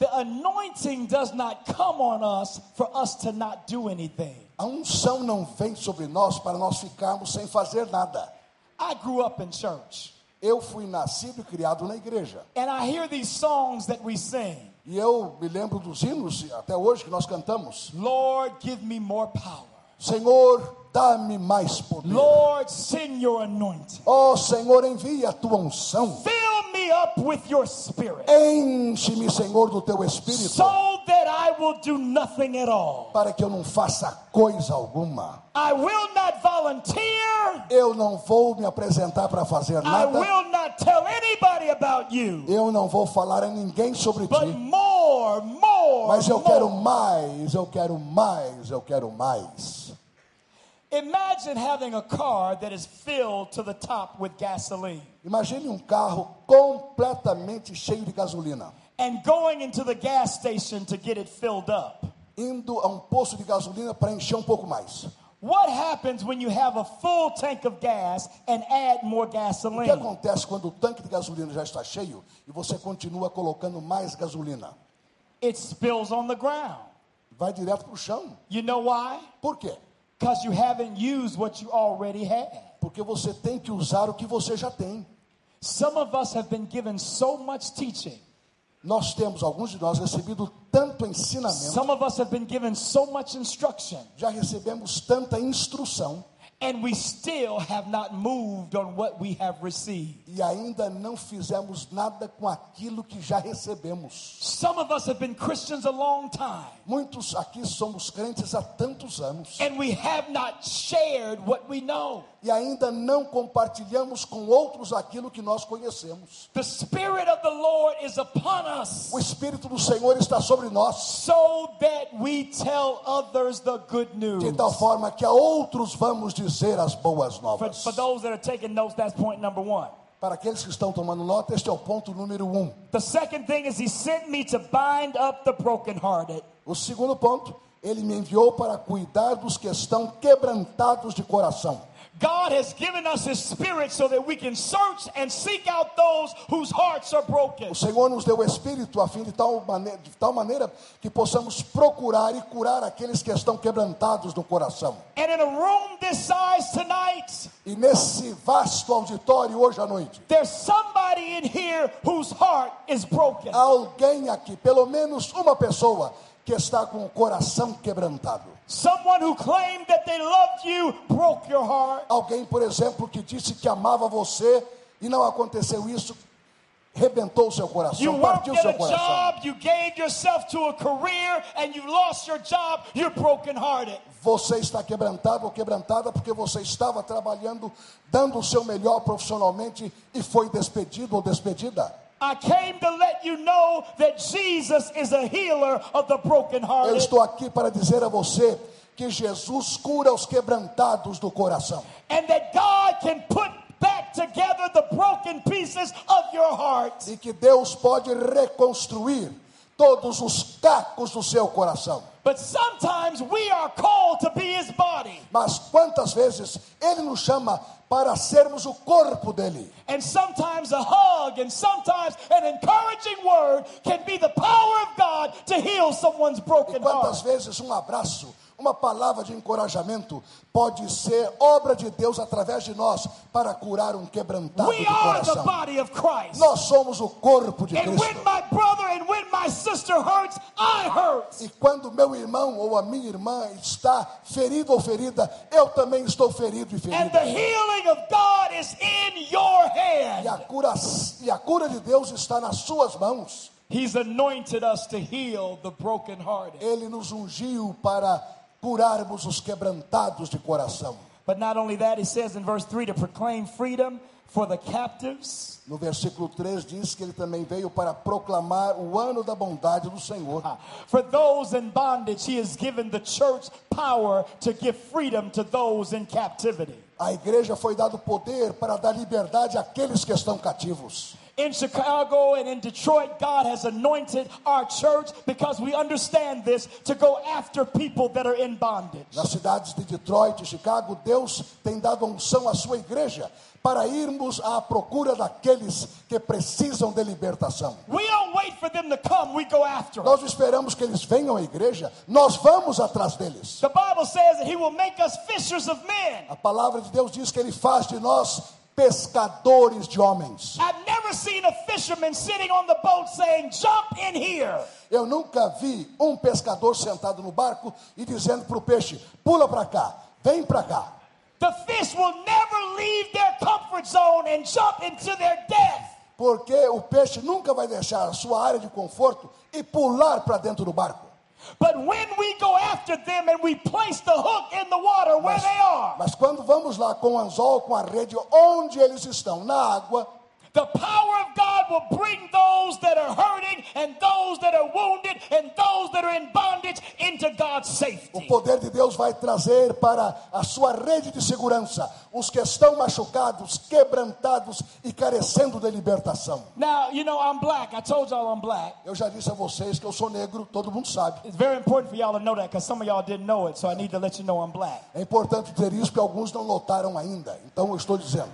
A: The anointing does not come on us for us to not do anything.
B: A unção não vem sobre nós para nós ficarmos sem fazer nada.
A: I grew up in church,
B: Eu fui nascido e criado na igreja.
A: and I hear these songs that we sing
B: E eu me lembro dos hinos até hoje que nós cantamos.
A: Lord, give me more power.
B: Senhor, dá-me mais poder.
A: Lord, send your anointing.
B: Ó Senhor, envia a tua unção.
A: Fill me up with your spirit
B: Enche-me, Senhor, do teu espírito,
A: so that I will do nothing at all.
B: para que eu não faça coisa alguma.
A: I will not volunteer.
B: Eu não vou me apresentar para fazer
A: I
B: nada.
A: will not tell anybody about you.
B: Eu não vou falar a ninguém sobre
A: But
B: ti.
A: more, more,
B: Mas eu
A: more.
B: quero mais, eu quero mais, eu quero mais.
A: Imagine having a car that is filled to the top with gasoline
B: Imagine um carro completamente cheio de gasolina,
A: and going into the gas station to get it filled up.
B: indo a um posto de gasolina para encher um pouco mais.
A: What happens when you have a full tank of gas and add more
B: O que
A: gasoline?
B: acontece quando o tanque de gasolina já está cheio e você continua colocando mais gasolina?
A: It spills on the ground.
B: Vai direto para o chão.
A: You know why?
B: Por quê?
A: Because you haven't used what you already had.
B: Porque você tem que usar o que você já tem.
A: Some of us have been given so much teaching.
B: Nós temos, alguns de nós, recebido tanto ensinamento,
A: Some of us have been given so much instruction,
B: já recebemos tanta instrução
A: and we still have not moved on what we have received.
B: e ainda não fizemos nada com aquilo que já recebemos.
A: Some of us have been Christians a long time,
B: Muitos aqui somos crentes há tantos anos
A: and we have not shared what we know.
B: E ainda não compartilhamos com outros aquilo que nós conhecemos.
A: The Spirit of the Lord is upon us
B: O Espírito do Senhor está sobre nós,
A: so that we tell others the good news.
B: de tal forma que a outros vamos dizer as boas
A: For,
B: novas.
A: for those that are taking notes, that's point number one.
B: Para aqueles que estão tomando nota, este é o ponto número um.
A: The second thing is He sent me to bind up the brokenhearted.
B: O segundo ponto, ele me enviou para cuidar dos que estão quebrantados de coração.
A: God has given us His Spirit so that we can search and seek out those whose hearts are broken.
B: O Senhor nos deu o Espírito a fim de tal, maneira, de tal maneira que possamos procurar e curar aqueles que estão quebrantados no coração.
A: And in a room this size tonight,
B: E nesse vasto auditório hoje à noite,
A: there's somebody in here whose heart is broken.
B: há alguém aqui, pelo menos uma pessoa, que está com o coração quebrantado.
A: Someone who claimed that they loved you broke your heart.
B: Alguém, por exemplo, que disse que amava você e não aconteceu isso, rebentou o seu
A: You
B: coração,
A: worked
B: partiu seu
A: a
B: coração.
A: job, you gave yourself to a career, and you lost your job, you're brokenhearted.
B: Você está quebrantado ou quebrantada porque você estava trabalhando, dando o seu melhor profissionalmente e foi despedido ou despedida.
A: I came to let you know that Jesus is a healer of the
B: Eu estou aqui para dizer a você que Jesus cura os quebrantados do coração.
A: and that God can put back together the broken pieces of your heart.
B: E que Deus pode reconstruir todos os cacos do seu coração.
A: But sometimes we are called to be his body.
B: Mas quantas vezes Ele nos chama para sermos o corpo dele?
A: And sometimes a hug and sometimes an encouraging word can be the power of God to heal someone's
B: E
A: broken
B: quantas
A: heart.
B: vezes um abraço, uma palavra de encorajamento pode ser obra de Deus através de nós para curar um quebrantado
A: We
B: do coração. Nós somos o corpo de
A: And
B: Cristo.
A: hurts.
B: E quando meu irmão ou a minha irmã está ferido ou ferida, eu também estou ferido e
A: And the
B: ferida.
A: healing of God is in your
B: E a cura, e a cura de Deus está nas suas mãos.
A: He's anointed us to heal the brokenhearted.
B: Ele nos ungiu para curarmos os quebrantados de coração.
A: But not only that, he says in verse 3 to proclaim freedom for the captives.
B: No versículo 3 diz que ele também veio para proclamar o ano da bondade do Senhor.
A: For those in bondage, he has given the church power to give freedom to those in captivity.
B: A igreja foi dado poder para dar liberdade àqueles que estão cativos.
A: In Chicago and in Detroit, God has anointed our church because we understand this to go after people that are in bondage.
B: Nas cidades de Detroit e Chicago, Deus tem dado unção à sua igreja para irmos à procura daqueles que precisam de libertação.
A: We don't wait for them to come, we go after them.
B: Nós esperamos que eles venham à igreja, nós vamos atrás deles.
A: The Bible says that he will make us fishers of men.
B: A palavra de Deus diz que ele faz de nós pescadores de homens.
A: I've never seen a fisherman sitting on the boat saying, Jump in here.
B: Eu nunca vi um pescador sentado no barco e dizendo para o peixe: pula para cá, vem para cá.
A: The fish will never leave their comfort zone and jump into their death.
B: Porque o peixe nunca vai deixar a sua área de conforto e pular para dentro do barco.
A: But when we go after them and we place the hook in the water where
B: Mas,
A: they are,
B: mas quando vamos lá com o anzol, com a rede, onde eles estão, na água,
A: the power of God will bring those that are hurting and those that are wounded and those that are in bondage into God's
B: o
A: safety.
B: poder de Deus vai trazer para a sua rede de segurança os que estão machucados, quebrantados e carecendo de libertação.
A: Now, you know, I'm black. I told y'all I'm black.
B: Eu já disse a vocês que eu sou negro, todo mundo sabe.
A: It's very important for y'all to know that because some of y'all didn't know it, so I need to let you know I'm black.
B: É importante dizer isso porque alguns não notaram ainda. Então eu estou dizendo.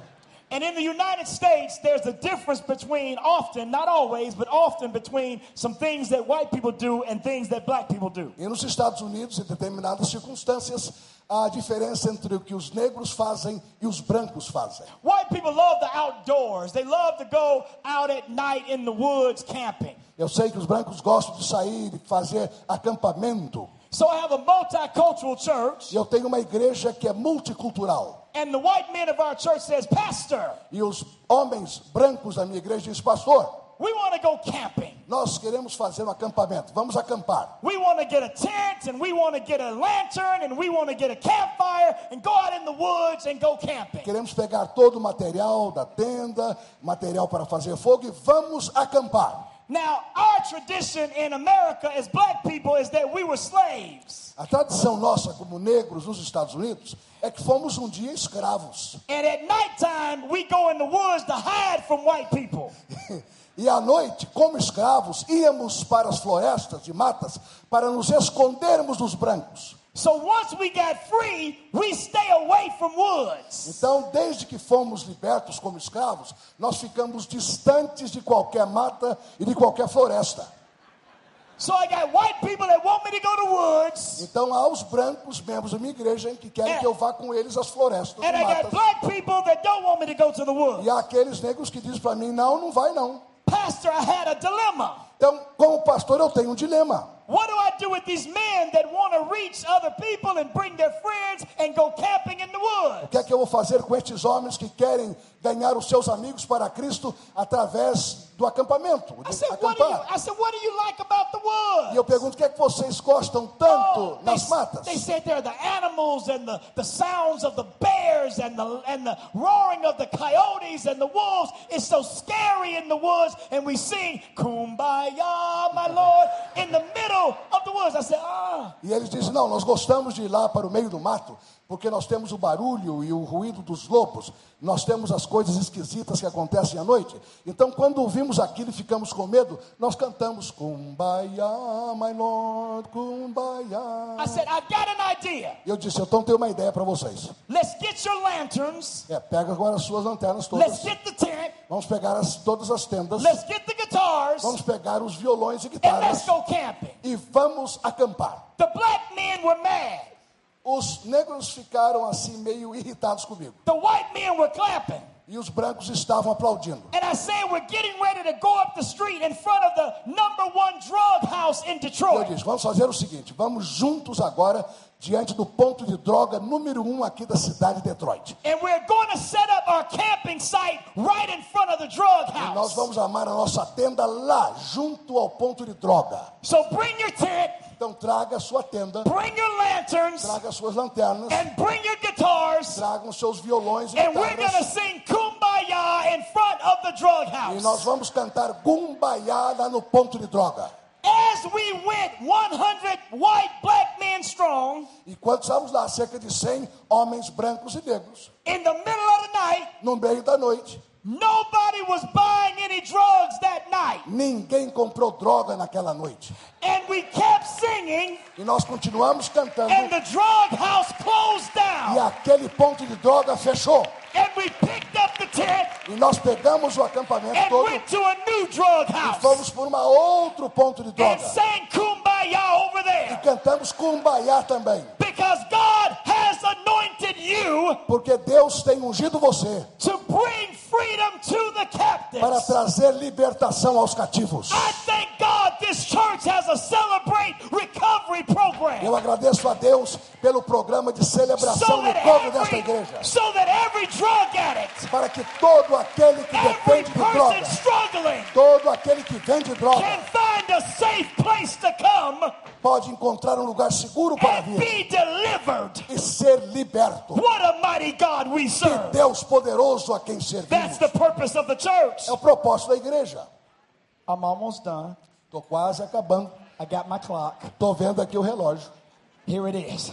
A: And in the United States, there's a difference between often, not always, but often between some things that white people do and things that black people do.
B: E nos Estados Unidos, em determinadas circunstâncias, há a diferença entre o que os negros fazem e os brancos fazem.
A: White people love the outdoors. They love to go out at night in the woods camping.
B: Eu sei que os brancos gostam de sair e fazer acampamento.
A: So I have a multicultural church,
B: eu tenho uma igreja que é multicultural.
A: And the white of our church says, Pastor,
B: E os homens brancos da minha igreja dizem, pastor,
A: we want to go camping.
B: nós queremos fazer um acampamento, vamos acampar.
A: We want to get a tent and we want to get a lantern and we want to get a campfire and go out in the woods and go camping.
B: Queremos pegar todo o material da tenda, material para fazer fogo e vamos acampar.
A: Now, our tradition in America as black people is that we were slaves.
B: A tradição nossa como negros nos Estados Unidos é que fomos um dia escravos.
A: And at nighttime, we go in the woods to hide from white people. [LAUGHS]
B: E à noite, como escravos, íamos para as florestas e matas para nos escondermos dos brancos.
A: So once we got free, we stay away from woods.
B: Então, desde que fomos libertos como escravos, nós ficamos distantes de qualquer mata e de qualquer floresta.
A: So I got white people that want me to go to woods,
B: Então, há os brancos, membros da minha igreja, que querem
A: É.
B: que eu vá com eles às florestas e
A: and I got
B: matas.
A: black people that don't want me to go to the woods.
B: E há aqueles negros que dizem para mim: não, não vai não.
A: Pastor, I had a dilemma.
B: Então, como pastor, eu tenho um dilema.
A: What do I do with these men that want to reach other people and bring their friends and go camping in the woods?
B: O que é que eu vou fazer com estes homens que querem ganhar os seus amigos para Cristo através do acampamento,
A: said, do you,
B: acampar.
A: I said, you like about the woods?
B: E eu pergunto, o que é que vocês gostam tanto
A: Oh,
B: nas
A: they,
B: matas?
A: they said there are the animals and the, the sounds of the bears and the and the roaring of the coyotes and the wolves. It's so scary in the woods, and we sing Kumbaya, my Lord, in the middle of the woods. I said, ah,
B: E eles dizem: não, nós gostamos de ir lá para o meio do mato, porque nós temos o barulho e o ruído dos lobos, nós temos as coisas esquisitas que acontecem à noite. Então, quando ouvimos aquilo e ficamos com medo, nós cantamos Kumbaya, my Lord, Kumbaya.
A: I said, I got an idea.
B: Eu disse: então tenho uma ideia para vocês.
A: Let's get your lanterns.
B: É, pega agora as suas lanternas
A: Let's
B: todas.
A: get the tent.
B: Vamos pegar as, todas as tendas.
A: Let's get the guitars.
B: Vamos pegar os violões e
A: And let's
B: guitarras
A: go camping.
B: e vamos acampar.
A: The black men were mad.
B: Os negros ficaram assim meio irritados comigo.
A: The white men were clapping.
B: E os brancos estavam aplaudindo.
A: And I said, we're getting ready to go up the street in front of the number one drug house in
B: Eu disse: vamos fazer o seguinte, vamos juntos agora diante do ponto de droga número um aqui da cidade de Detroit.
A: And we're going to set up our camping site right in front of the drug
B: E nós
A: house.
B: vamos armar a nossa tenda lá, junto ao ponto de droga.
A: So bring your tent,
B: Então traga a sua tenda,
A: bring your lanterns,
B: traga as suas lanternas,
A: and bring your guitars.
B: tragam os seus violões e
A: And we're going to
B: guitarras.
A: sing Kumbaya in front of the drug
B: E nós
A: house.
B: vamos cantar Gumbaiá lá no ponto de droga.
A: As we went 100 white black men strong,
B: E quando estávamos lá, cerca de 100 homens brancos e negros,
A: in the middle of the night,
B: no meio da noite,
A: nobody was buying any drugs that night.
B: ninguém comprou droga naquela noite.
A: And we kept singing,
B: E nós continuamos cantando.
A: and the drug house closed
B: E
A: down.
B: aquele ponto de droga fechou.
A: And we picked up the tent
B: E nós pegamos o acampamento
A: and
B: todo
A: went to a new drug
B: e fomos por um outro ponto de
A: and
B: droga.
A: sang Kumbaya over
B: E
A: there.
B: cantamos Kumbaiá também.
A: Because God has anointed you
B: Porque Deus tem ungido você
A: to bring freedom to the
B: para trazer libertação aos cativos.
A: I thank God this church has a.
B: Eu agradeço a Deus pelo programa de
A: So
B: celebração
A: that,
B: cobro desta
A: every,
B: igreja.
A: so that every drug addict,
B: Para que todo aquele que
A: every
B: depende de
A: person
B: droga,
A: struggling
B: todo aquele que vende droga,
A: can find a safe place to come
B: pode encontrar um lugar seguro para
A: and
B: vir
A: be delivered.
B: e ser liberto.
A: What a mighty God we
B: Que
A: serve.
B: Deus poderoso a quem
A: That's
B: servimos.
A: the purpose of the church.
B: É o propósito da igreja. Estou quase acabando.
A: I got my clock.
B: Estou vendo aqui o relógio.
A: Here it is.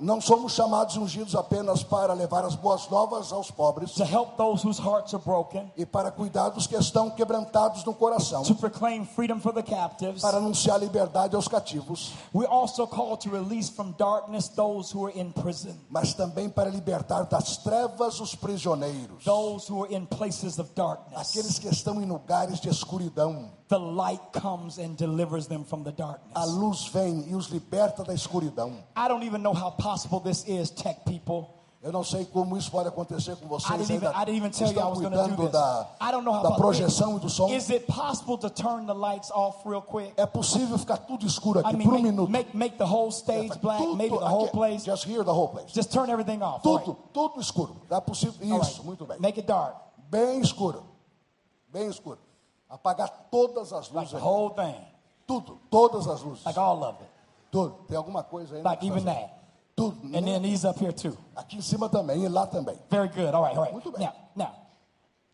B: Não somos chamados ungidos apenas para levar as boas novas aos pobres
A: to help those whose hearts are broken,
B: e para cuidar dos que estão quebrantados no coração,
A: to proclaim freedom for the captives.
B: para anunciar liberdade aos cativos,
A: We're also called to release from darkness those who are in prison,
B: mas também para libertar das trevas os prisioneiros,
A: those who are in places of darkness.
B: aqueles que estão em lugares de escuridão.
A: The light comes and delivers them from the
B: A
A: darkness.
B: luz vem e os liberta da escuridão.
A: I don't even know how possible this is, tech people.
B: Eu não sei como isso pode acontecer com
A: I
B: vocês
A: didn't even,
B: ainda
A: I tell you I
B: estão
A: was going to do
B: cuidando
A: this.
B: da,
A: I don't know how
B: da projeção e do som.
A: Is it possible to turn the lights off real quick?
B: É possível ficar tudo escuro
A: I mean,
B: por um
A: make,
B: minuto.
A: make, make the whole stage black,
B: Tudo
A: maybe the
B: aqui-
A: whole place.
B: Just here, the whole place.
A: Just turn everything off.
B: Tudo,
A: right.
B: tudo escuro. É possível. Isso,
A: right.
B: muito bem.
A: Make it dark.
B: Bem escuro. Bem escuro. Apagar todas as
A: Like
B: luzes.
A: the
B: aí.
A: whole thing.
B: Tudo, todas as luzes.
A: Like all of it.
B: Tudo. Tem alguma coisa aí?
A: Like even that.
B: Tudo.
A: And then these up here too.
B: Aqui em cima também e lá também.
A: Very good. All right, all right.
B: Muito bem.
A: Now, now,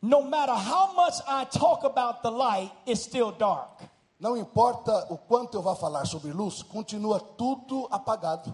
A: no matter how much I talk about the light, it's still dark.
B: Não importa o quanto eu vá falar sobre luz, continua tudo apagado.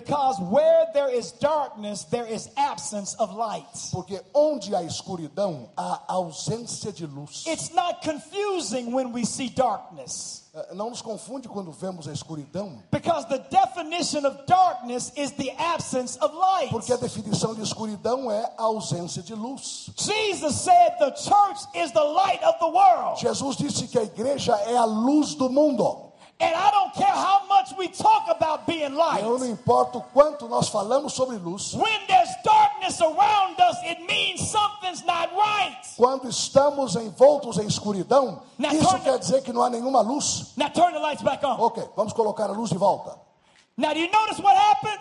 A: Because where there is darkness, there is absence of light.
B: Porque onde há escuridão, há ausência de luz.
A: It's not confusing when we see darkness.
B: Eh, Não nos confunde quando vemos a escuridão,
A: Because the definition of darkness is the absence of light.
B: porque a definição de escuridão é a ausência de luz.
A: Jesus said the church is the light of the world.
B: Jesus disse que a igreja é a luz do mundo.
A: And I don't care how much we talk about being light.
B: Eu não importa o quanto nós falamos sobre luz,
A: When there's darkness around us, it means something's not right.
B: quando estamos envoltos em escuridão,
A: Na
B: isso quer dizer que não há nenhuma luz.
A: Now turn the lights back on.
B: Ok, vamos colocar a luz de volta.
A: Now do you notice what happened?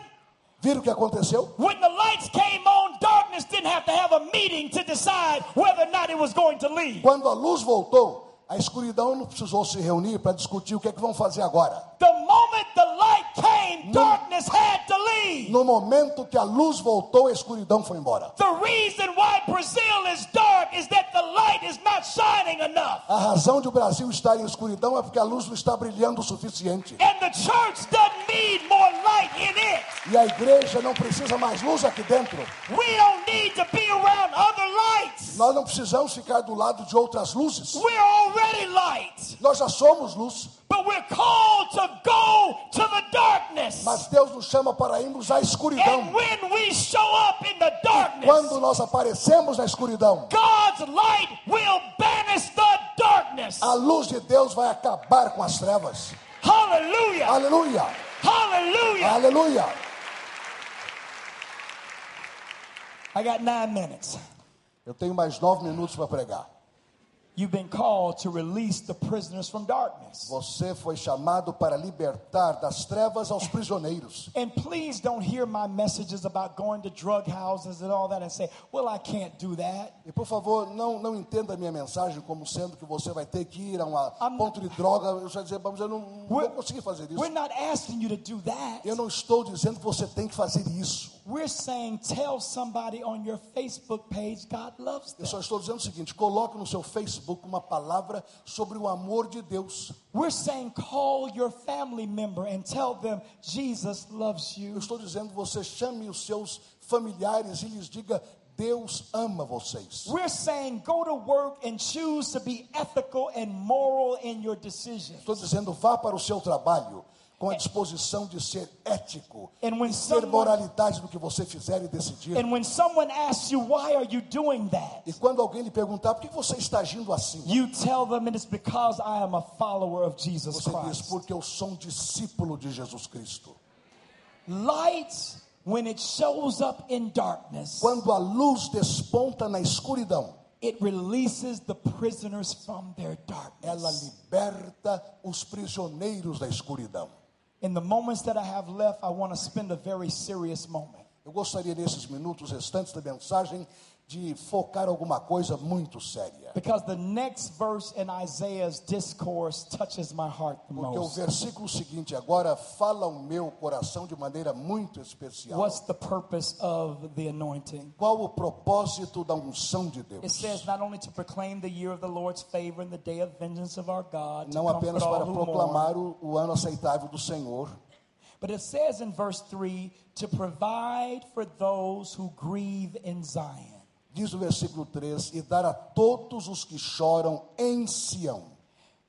B: Viram o que aconteceu?
A: When the lights came on, darkness didn't have to have a meeting to decide whether or not it was going to leave.
B: Quando a luz voltou, a escuridão não precisou se reunir para discutir o que é que vão fazer agora.
A: The moment the light came, darkness had to leave.
B: No momento que a luz voltou, a escuridão foi embora.
A: The reason why Brazil is dark is that the light is not shining enough.
B: A razão de o Brasil estar em escuridão é porque a luz não está brilhando o suficiente.
A: And the church doesn't need more light in it.
B: E a igreja não precisa mais luz aqui dentro. Nós não precisamos ficar do lado de outras luzes.
A: We're already light.
B: Nós já somos luz,
A: But we're called to go to the darkness.
B: mas Deus nos chama para irmos à escuridão.
A: And when we show up in the darkness,
B: Quando nós aparecemos na escuridão,
A: God's light will banish the darkness.
B: a luz de Deus vai acabar com as trevas.
A: Hallelujah.
B: Aleluia!
A: Hallelujah.
B: Aleluia!
A: I got nine minutes.
B: Eu tenho mais nove minutos para pregar.
A: You've been called to release the prisoners from darkness.
B: Você foi chamado para libertar das trevas aos prisioneiros.
A: And please don't hear my messages about going to drug houses and all that and say, well, I can't do that.
B: E por favor, não, não entenda a minha mensagem como sendo que você vai ter que ir a um ponto de droga. Eu já dizer, vamos, eu não, não vou
A: We're-
B: conseguir fazer
A: We're
B: isso.
A: not asking you to do that.
B: Eu não estou dizendo que você tem que fazer isso.
A: We're saying tell somebody on your Facebook page God loves
B: Eu
A: them.
B: só estou dizendo o seguinte: coloque no seu Facebook uma palavra sobre o amor de Deus.
A: We're saying call your family member and tell them Jesus loves
B: Eu
A: you.
B: estou dizendo você chame os seus familiares e lhes diga Deus ama vocês.
A: We're saying go to work and choose to be ethical and moral in your decisions.
B: Estou dizendo vá para o seu trabalho com a disposição de ser ético
A: And when
B: e ter
A: someone-
B: moralidade no que você fizer e decidir.
A: Someone you, why are you doing that?
B: E quando alguém lhe perguntar por que você está agindo assim,
A: You tell them it is because I am a follower of Jesus
B: você diz
A: Christ.
B: porque eu sou um discípulo de Jesus Cristo.
A: Light, when it shows up in darkness,
B: Quando a luz desponta na escuridão,
A: it releases the prisoners from their
B: ela
A: darkness.
B: liberta os prisioneiros da escuridão.
A: In the moments that I have left, I want to spend a very serious moment.
B: Eu gostaria nesses minutos restantes da mensagem de focar alguma coisa muito séria.
A: Because the next verse in Isaiah's discourse touches my heart the
B: Porque o
A: most.
B: versículo seguinte agora fala ao meu coração de maneira muito especial.
A: What's the purpose of the anointing?
B: Qual o propósito da unção de
A: It
B: Deus?
A: says not only to proclaim the year of the Lord's favor and the day of vengeance of our God,
B: Não apenas para proclamar o, o ano aceitável do Senhor,
A: but it says in verse 3 to provide for those who grieve in Zion.
B: Diz o versículo 3, e dar a todos os que choram em Sião.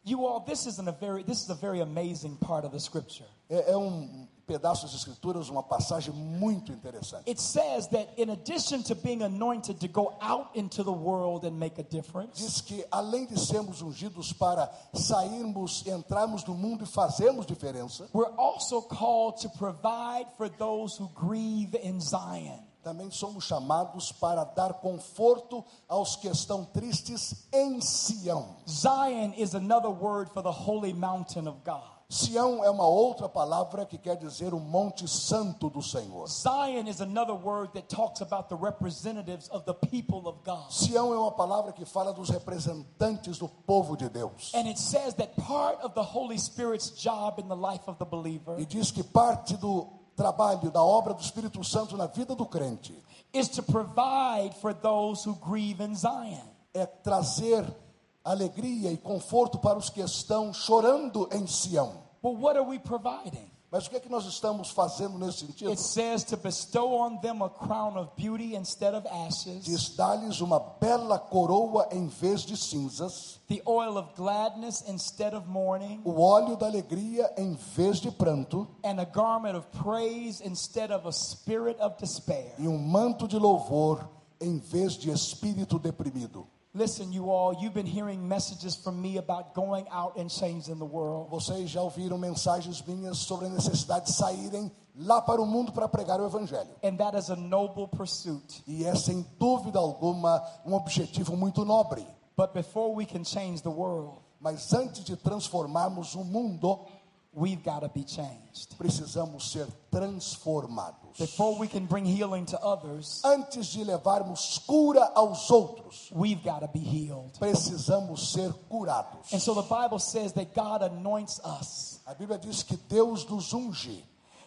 A: You all, this isn't a very this is a very amazing part of the scripture.
B: É, é um pedaço das Escrituras, uma passagem muito interessante.
A: It says that in addition to being anointed to go out into the world and make a difference,
B: Diz que além de sermos ungidos para sairmos, entrarmos no mundo e fazermos diferença,
A: we're also called to provide for those who grieve in Zion.
B: Também somos chamados para dar conforto aos que estão tristes em Sião.
A: Zion is another word for the holy mountain of God.
B: Sião é uma outra palavra que quer dizer o Monte Santo do Senhor.
A: Zion is another word that talks about the representatives of the people of God.
B: Sião é uma palavra que fala dos representantes do povo de Deus.
A: And it says that part of the Holy Spirit's job in the life of the believer
B: E diz que parte do trabalho da obra do Espírito Santo na vida do crente
A: is to provide for those who grieve in Zion.
B: é trazer alegria e conforto para os que estão chorando em Sião.
A: But what are we providing?
B: Mas o que é que nós estamos fazendo nesse sentido?
A: It says to bestow on them a crown of beauty instead of ashes,
B: Diz dar-lhes uma bela coroa em vez de cinzas,
A: the oil of gladness instead of mourning,
B: o óleo da alegria em vez de pranto
A: and a garment of praise instead of a spirit of despair.
B: e um manto de louvor em vez de espírito deprimido.
A: Listen, you all, you've been hearing messages from me about going out and changing the world.
B: Vocês já ouviram mensagens minhas sobre a necessidade de saírem lá para o mundo para pregar o evangelho.
A: And that is a noble pursuit.
B: E é sem dúvida alguma um objetivo muito nobre.
A: But before we can change the world,
B: Mas antes de transformarmos o mundo,
A: we've got to be changed.
B: Precisamos ser transformados.
A: Before we can bring healing to others,
B: Antes de levarmos cura aos outros,
A: we've got to be healed.
B: precisamos ser curados.
A: And so the Bible says that God anoints us
B: A Bíblia diz que Deus nos unge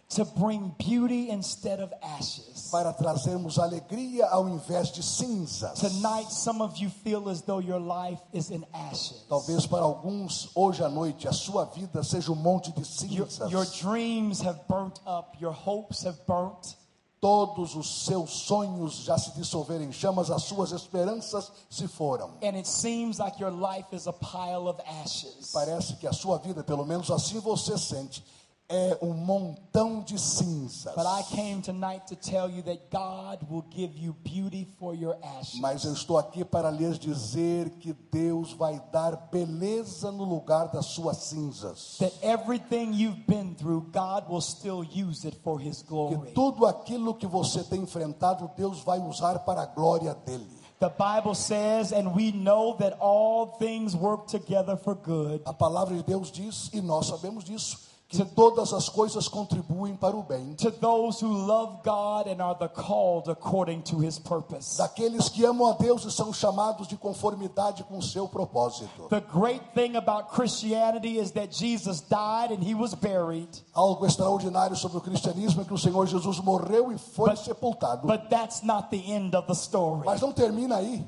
A: to bring beauty instead of ashes.
B: para trazermos alegria ao invés de cinzas.
A: Tonight, some of you feel as though your life is in ashes.
B: Talvez para alguns, hoje à noite, a sua vida seja um monte de
A: Your,
B: cinzas.
A: your dreams have burnt up, your hopes have burnt.
B: Todos os seus sonhos já se dissolveram em chamas, as suas esperanças se foram.
A: And it seems like your life is a pile of ashes.
B: Parece que a sua vida, pelo menos assim você sente, é um montão de cinzas.
A: But I came tonight to tell you that God will give you beauty for your ashes.
B: Mas eu estou aqui para lhes dizer que Deus vai dar beleza no lugar das suas cinzas.
A: That everything you've been through, God will still use it for His
B: Que tudo aquilo que você tem enfrentado, Deus vai usar para a glória dele.
A: The Bible says, and we know that all things work together for good
B: A palavra de Deus diz, e nós sabemos disso, que todas as coisas contribuem para o bem
A: to those who love God and are the called according to His purpose.
B: daqueles que amam a Deus e são chamados de conformidade com o seu propósito.
A: The great thing about Christianity is that Jesus died and He was buried,
B: Algo extraordinário sobre o cristianismo é que o Senhor Jesus morreu e foi
A: But-
B: sepultado.
A: but that's not the end of the story.
B: Mas não termina aí.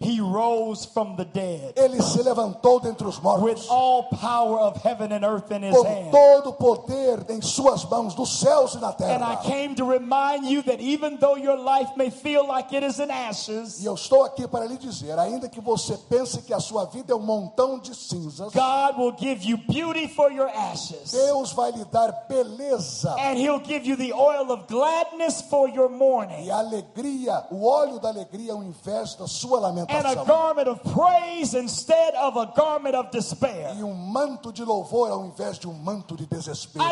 A: He rose from the dead
B: Ele se levantou dentre os
A: with
B: mortos.
A: all power of heaven and earth in His
B: com
A: hand.
B: todo o poder em suas mãos, dos céus e na
A: And I
B: terra.
A: came to remind you that even though your life may feel like it is in ashes,
B: E eu estou aqui para lhe dizer, ainda que você pense que a sua vida é um montão de cinzas,
A: God will give you beauty for your ashes.
B: Deus vai lhe dar beleza
A: And He'll give you the oil of gladness for your mourning.
B: e alegria, o óleo da alegria ao invés da sua lamentação. E um manto de louvor ao invés de um manto de desespero.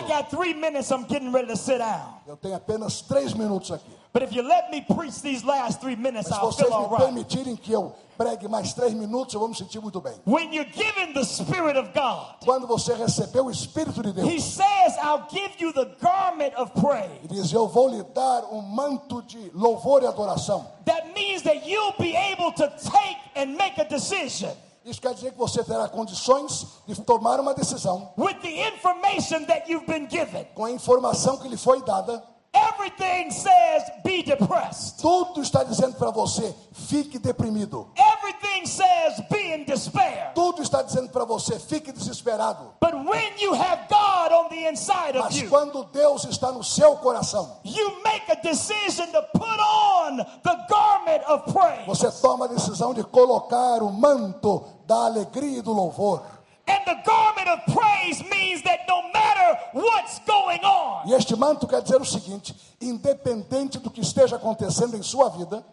B: Eu tenho apenas três minutos aqui.
A: But if you let me preach these last three minutes,
B: Mas se vocês me permitirem que eu pregue mais três minutos, eu vou me sentir muito bem.
A: When you're given the Spirit of God,
B: Quando você recebeu o Espírito de
A: He
B: Deus,
A: says, I'll give you the garment of praise.
B: Ele diz: Eu vou lhe dar um manto de louvor e adoração.
A: That means that you'll be able to take and make a decision
B: Isso quer dizer que você terá condições de tomar uma decisão
A: with the information that you've been given.
B: com a informação que lhe foi dada.
A: Everything says be depressed.
B: Tudo está dizendo para você: fique deprimido.
A: Everything says be in despair.
B: Tudo está dizendo para você: fique desesperado.
A: But when you have God on the inside of
B: Mas
A: you,
B: quando Deus está no seu coração,
A: you make a decision to put on the garment of praise.
B: você toma a decisão de colocar o manto da alegria e do louvor.
A: And the garment of praise means that no matter what's going on,
B: E este manto quer dizer o seguinte: independente do que esteja acontecendo em sua vida,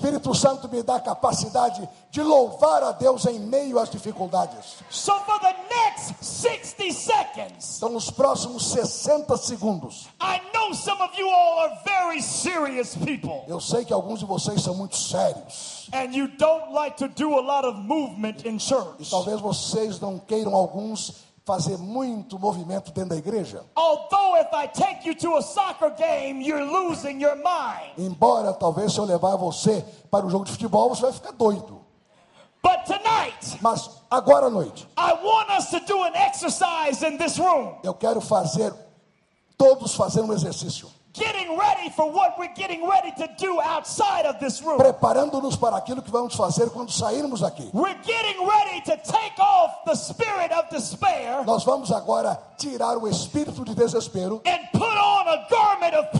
B: Espírito Santo me dá a capacidade de louvar a Deus em meio às dificuldades.
A: So for the next 60 seconds,
B: Então, nos próximos 60 segundos,
A: I know some of you all are very serious people.
B: eu sei que alguns de vocês são muito sérios.
A: And you don't like to do a lot of movement in
B: E
A: church.
B: talvez vocês não queiram, alguns, fazer muito movimento dentro da igreja. Embora, talvez, se eu levar você para o jogo de futebol, você vai ficar doido.
A: But tonight,
B: Mas, agora à noite,
A: I want us to do an exercise in this room,
B: eu quero fazer, todos fazer um exercício.
A: Getting ready for what we're getting ready to do outside of this room.
B: Preparando-nos para aquilo que vamos fazer quando sairmos daqui.
A: We're getting ready to take off the spirit of despair
B: Nós vamos agora tirar o espírito de desespero
A: and put on a garment of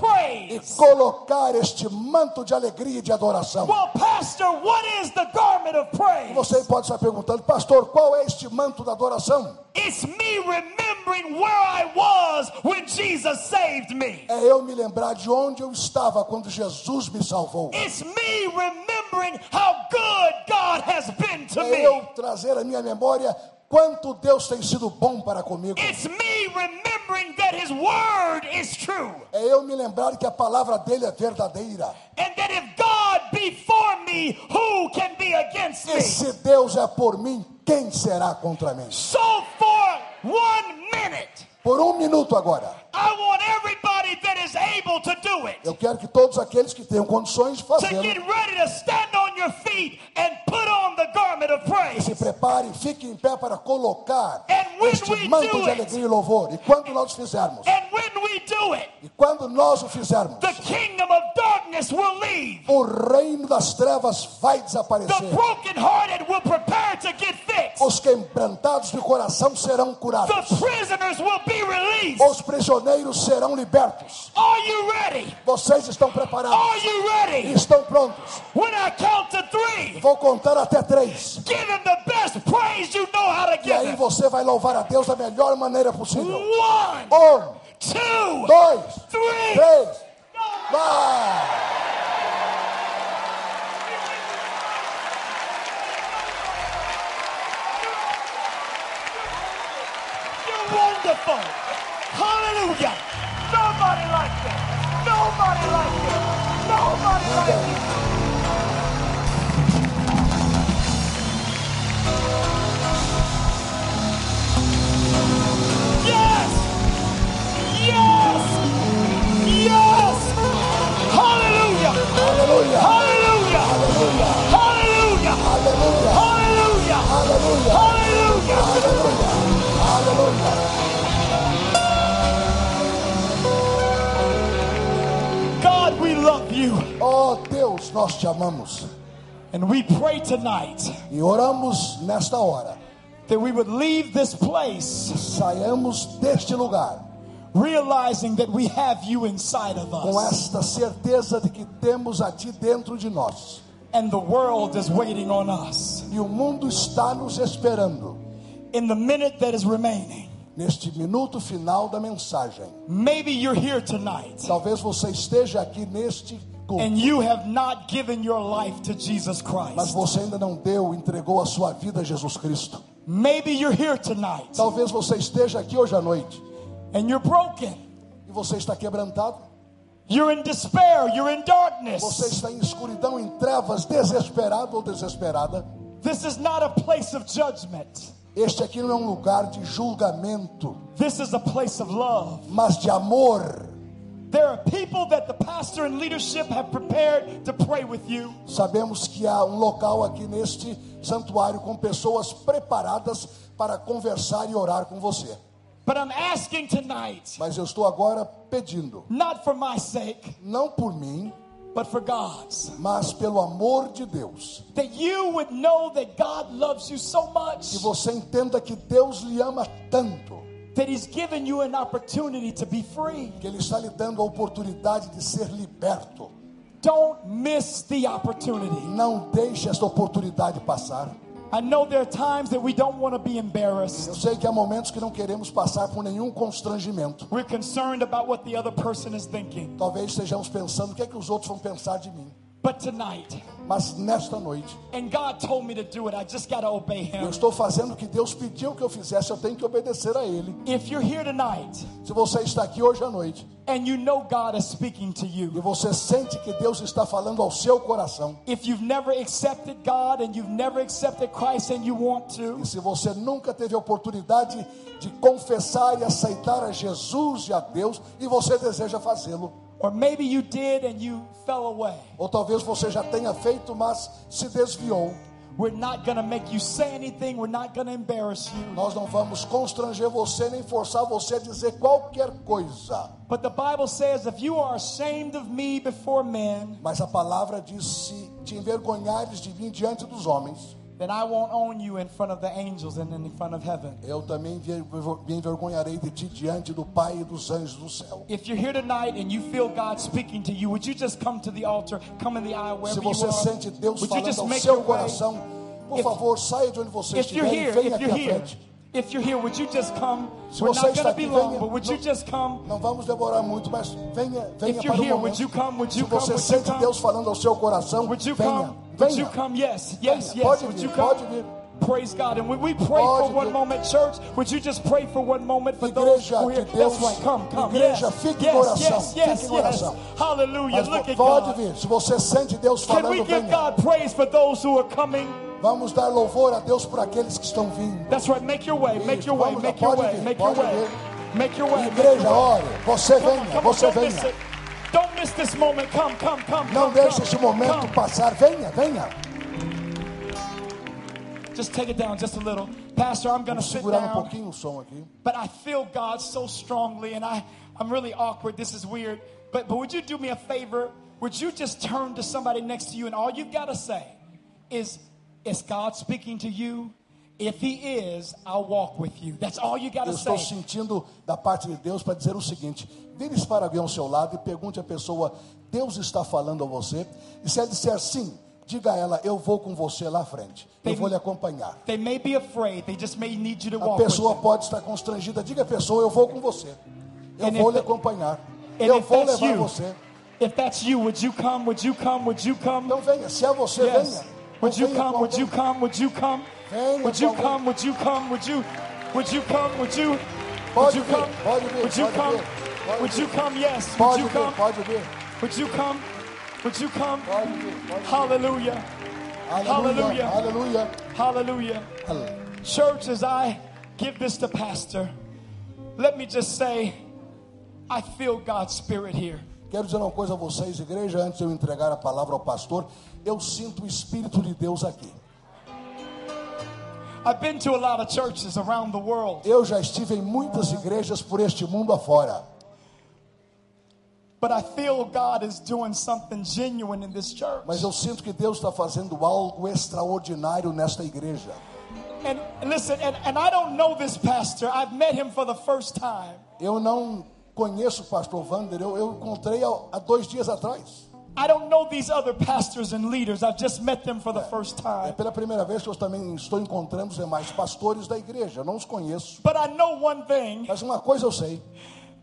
B: e colocar este manto de alegria e de adoração.
A: Well, Pastor, what is the garment of praise?
B: Você pode estar perguntando, pastor, qual é este manto da adoração?
A: It's me remembering where I was when Jesus saved me.
B: É eu me lembrar de onde eu estava quando Jesus me salvou.
A: It's me remembering how good God has been to
B: É eu
A: me.
B: trazer à minha memória quanto Deus tem sido bom para comigo.
A: It's me remembering that His Word is true.
B: É eu me lembrar que a palavra dele é verdadeira.
A: And that if God be for me, who can be be against
B: E
A: me?
B: se Deus é por mim, quem será contra mim?
A: So for one minute,
B: Por um minuto agora,
A: I want everybody that is able to do it
B: eu quero que todos aqueles que tenham condições de
A: to
B: fazê-lo
A: get ready to stand on your feet and put on the garment of praise.
B: se preparem, fiquem em pé para colocar este manto de alegria e louvor. E quando nós fizermos,
A: And when we do it,
B: e quando nós o fizermos,
A: the kingdom of darkness will leave.
B: o reino das trevas vai
A: The
B: desaparecer.
A: brokenhearted will prepare to get.
B: Os quebrantados de coração serão curados.
A: The prisoners will be released.
B: Os prisioneiros serão libertos. Vocês estão preparados?
A: Are you ready?
B: Estão prontos?
A: Three,
B: Vou contar até três.
A: give him the best praise you know how to
B: E aí você vai louvar a Deus da melhor maneira possível.
A: One,
B: Um,
A: two,
B: dois,
A: three.
B: três. Vai!
A: Wonderful. Hallelujah. Nobody like you. Nobody like you. Nobody like you.
B: Deus, nós te amamos.
A: And we pray tonight
B: E oramos nesta hora.
A: that we would leave this place
B: Saiamos deste lugar
A: realizing that we have you inside of
B: com
A: us.
B: esta certeza de que temos a ti dentro de nós.
A: And the world is waiting on us.
B: E o mundo está nos esperando.
A: In the minute that is remaining,
B: Neste minuto final da mensagem.
A: maybe you're here tonight
B: Talvez você esteja aqui neste culto.
A: and you have not given your life to Jesus
B: Mas
A: Christ.
B: você ainda não deu, entregou a sua vida a Jesus Cristo.
A: Maybe you're here tonight
B: Talvez você esteja aqui hoje à noite
A: and you're broken.
B: e você está quebrantado.
A: You're in despair. You're in
B: Você
A: darkness.
B: está em escuridão, em trevas, desesperado ou desesperada.
A: This is not a place of judgment.
B: Este aqui não é um lugar de julgamento,
A: This is a place of love.
B: mas de amor.
A: There are people that the pastor and leadership have prepared to pray with you.
B: Sabemos que há um local aqui neste santuário com pessoas preparadas para conversar e orar com você.
A: But I'm asking tonight,
B: Mas eu estou agora pedindo,
A: not for my sake,
B: não por mim,
A: but for God's,
B: mas pelo amor de Deus,
A: that you would know that God loves you so
B: que
A: much
B: você entenda que Deus lhe ama tanto,
A: that He's given you an opportunity to be free.
B: que Ele está lhe dando a oportunidade de ser liberto.
A: Don't miss the opportunity.
B: Não deixe esta oportunidade passar.
A: I know there are times that we don't want to be
B: Eu
A: embarrassed.
B: sei que há momentos que não queremos passar por nenhum constrangimento.
A: We're concerned about what the other person is thinking.
B: Talvez estejamos pensando o que é que os outros vão pensar de mim.
A: But tonight,
B: Mas nesta noite,
A: and God told me to do it, I just obey
B: eu
A: Him.
B: estou fazendo o que Deus pediu que eu fizesse, eu tenho que obedecer a Ele.
A: If you're here tonight
B: Se você está aqui hoje à noite
A: and you know God is speaking to
B: e
A: you,
B: você sente que Deus está falando ao seu coração,
A: if you've never accepted God and you've never accepted Christ and you want to,
B: e se você nunca teve a oportunidade de confessar e aceitar a Jesus e a Deus e você deseja fazê-lo,
A: or maybe you did and you fell away,
B: ou talvez você já tenha feito, mas se desviou,
A: we're not to make you say anything, we're not to embarrass you.
B: nós não vamos constranger você nem forçar você a dizer qualquer coisa.
A: But the Bible says, if you are ashamed of me before men,
B: Mas a palavra diz: se te envergonhares de mim diante dos homens,
A: then I won't own you in front of the angels and in front of heaven.
B: eu também me envergonharei de ti diante do Pai e dos anjos do céu.
A: If you're here tonight and you feel God speaking to you, would you just come to the altar, come in the aisle
B: Se
A: wherever you
B: você
A: are?
B: sente Deus
A: Would
B: falando ao seu
A: way?
B: coração, por
A: If-
B: favor, saia de onde você estiver e venha aqui à frente.
A: If you're here, would you just come?
B: Se
A: We're
B: você
A: not
B: está
A: going to be long,
B: venha.
A: but would you just come?
B: Não vamos demorar muito, mas venha, venha
A: If you're
B: para o
A: here, would
B: momento.
A: you come? Would you
B: Se
A: come?
B: você
A: Would you
B: sente
A: come?
B: Deus falando ao seu coração,
A: Would you
B: venha,
A: come? Would you
B: venha.
A: come? Yes, yes,
B: venha.
A: yes.
B: Pode
A: Would
B: vir,
A: you come?
B: pode vir.
A: Praise God. And when we pray
B: Pode,
A: for one
B: Deus.
A: moment, church, would you just pray for one moment for those
B: Igreja
A: who are here?
B: de Deus,
A: That's right. Come, come.
B: igreja,
A: yes,
B: fique em
A: yes,
B: oração,
A: yes, yes,
B: fique em
A: yes.
B: oração.
A: Hallelujah.
B: Mas
A: Look at
B: pode
A: God.
B: vir, se você sente Deus
A: Can we
B: falando,
A: give
B: venha.
A: God praise for those who are coming?
B: Vamos dar louvor a Deus por aqueles que estão vindo.
A: That's right. Make your way. Make your way. Make your way. Make your way. Make your way.
B: Igreja, ore, você venha, você
A: don't miss
B: venha.
A: Don't miss this moment. Come, come, come.
B: Não deixe esse momento passar. Venha, venha.
A: Just take it down just a little. Pastor, I'm going to sit
B: um
A: down.
B: pouquinho o som aqui.
A: But I feel God so strongly, and I, I'm really awkward. This is weird. But, but would you do me a favor? Would you just turn to somebody next to you, and all you've got to say is, Is God speaking to you? If He is, I'll walk with you. That's all you got to
B: Eu estou
A: say.
B: sentindo da parte de Deus para dizer o seguinte: vire para alguém ao seu lado e pergunte à pessoa: Deus está falando a você? E se ela disser sim, diga a ela: Eu vou com você lá à frente. Eu vou lhe acompanhar.
A: They may be afraid, they just may need you to
B: A
A: walk with
B: pessoa
A: them.
B: pode estar constrangida. Diga à pessoa: Eu vou com você. Eu
A: And
B: vou
A: if
B: lhe acompanhar.
A: And
B: Eu
A: if
B: vou
A: that's
B: levar
A: you,
B: você.
A: if that's you, would you come? Would you come? Would you come?
B: Então venha. Se é você,
A: Yes.
B: venha.
A: Would you come? Would you come? Would you come? Would you come? Would you come? Would you? Would you come? Would you? Would you come? Would you come? Would you come? Yes. Would you come? Would you come? Would you come? Hallelujah.
B: Aleluia.
A: Hallelujah.
B: Aleluia.
A: Church, as I give this to Pastor, let me just say, I feel God's Spirit here.
B: Quero dizer uma coisa a vocês, igreja, antes de eu entregar a palavra ao pastor, eu sinto o Espírito de Deus aqui.
A: I've been to a lot of churches around the world,
B: Eu já estive em muitas igrejas por este mundo afora,
A: but I feel God is doing something genuine in this church.
B: mas eu sinto que Deus está fazendo algo extraordinário nesta igreja.
A: And listen, and, and I don't know this pastor. I've met him for the first time.
B: Eu não conheço o pastor Vander, eu, eu encontrei há, há dois dias atrás.
A: I don't know these other pastors and leaders. I've just met them for the first
B: É
A: time.
B: pela primeira vez que eu também estou encontrando os demais pastores da igreja, eu não os conheço.
A: But I know one thing
B: Mas uma coisa eu sei,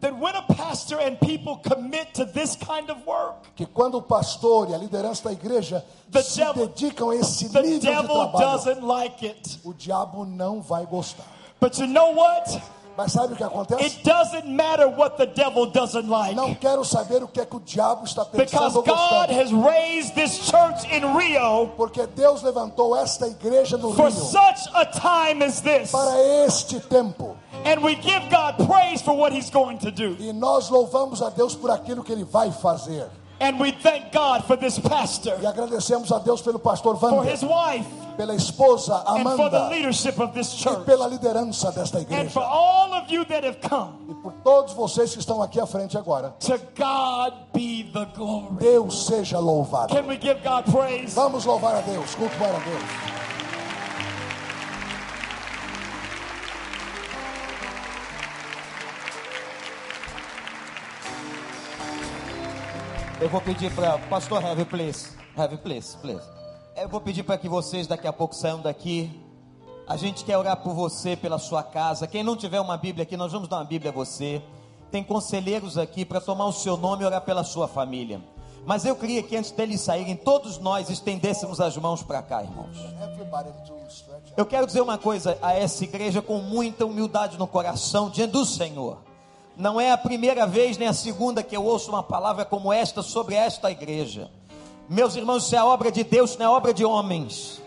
A: that when a pastor and people commit to this kind of work,
B: que quando o pastor e a liderança da igreja
A: The
B: se
A: devil-
B: dedicam a esse nível de
A: devil
B: trabalho,
A: doesn't like it.
B: o diabo não vai gostar.
A: But you know what?
B: Mas sabe o que acontece?
A: It doesn't matter what the devil doesn't like.
B: Não quero saber o que é que o diabo está
A: Because
B: pensando ou
A: God has raised this church in Rio
B: Porque Deus levantou esta igreja no
A: for
B: Rio
A: such a time as this.
B: para este tempo.
A: And we give God praise for what He's going to do.
B: E nós louvamos a Deus por aquilo que ele vai fazer.
A: And we thank God for this pastor,
B: E agradecemos a Deus pelo pastor
A: for
B: Wander,
A: his wife,
B: pela esposa
A: and for the
B: Amanda
A: leadership of this
B: e
A: church.
B: pela liderança desta
A: And for
B: igreja.
A: all of you that have come,
B: E por todos vocês que estão aqui à frente agora.
A: to God be the glory.
B: Deus seja louvado.
A: Can we give God praise?
B: Vamos louvar a Deus, cultuar a Deus.
C: Eu vou pedir para Pastor Heavy, please. Heavy, please, please. Eu vou pedir para que vocês daqui a pouco saiam daqui. A gente quer orar por você, pela sua casa. Quem não tiver uma Bíblia aqui, nós vamos dar uma Bíblia a você. Tem conselheiros aqui para tomar o seu nome e orar pela sua família. Mas eu queria que antes deles saírem, todos nós estendêssemos as mãos para cá, irmãos. Eu quero dizer uma coisa a essa igreja com muita humildade no coração, diante do Senhor. Não é a primeira vez nem a segunda que eu ouço uma palavra como esta sobre esta igreja. Meus irmãos, isso é obra de Deus, não é obra de homens.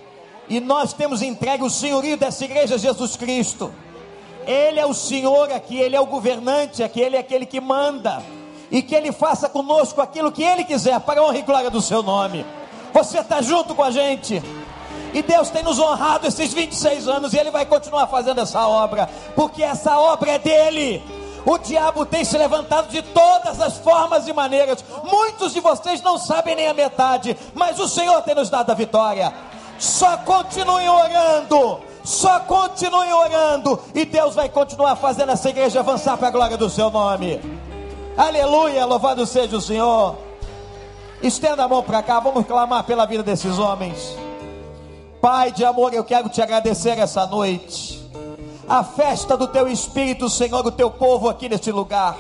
C: E nós temos entregue o senhorio dessa igreja a Jesus Cristo. Ele é o Senhor aqui, Ele é o governante aqui, Ele é aquele que manda. E que Ele faça conosco aquilo que Ele quiser, para a honra e glória do Seu nome. Você está junto com a gente. E Deus tem nos honrado esses 26 anos e Ele vai continuar fazendo essa obra, porque essa obra é dele. O diabo tem se levantado de todas as formas e maneiras. Muitos de vocês não sabem nem a metade, mas o Senhor tem nos dado a vitória. Só continuem orando, só continuem orando, e Deus vai continuar fazendo essa igreja avançar para a glória do seu nome. Aleluia, louvado seja o Senhor. Estenda a mão para cá, vamos clamar pela vida desses homens. Pai de amor, eu quero te agradecer essa noite. A festa do teu Espírito, Senhor, o teu povo aqui neste lugar.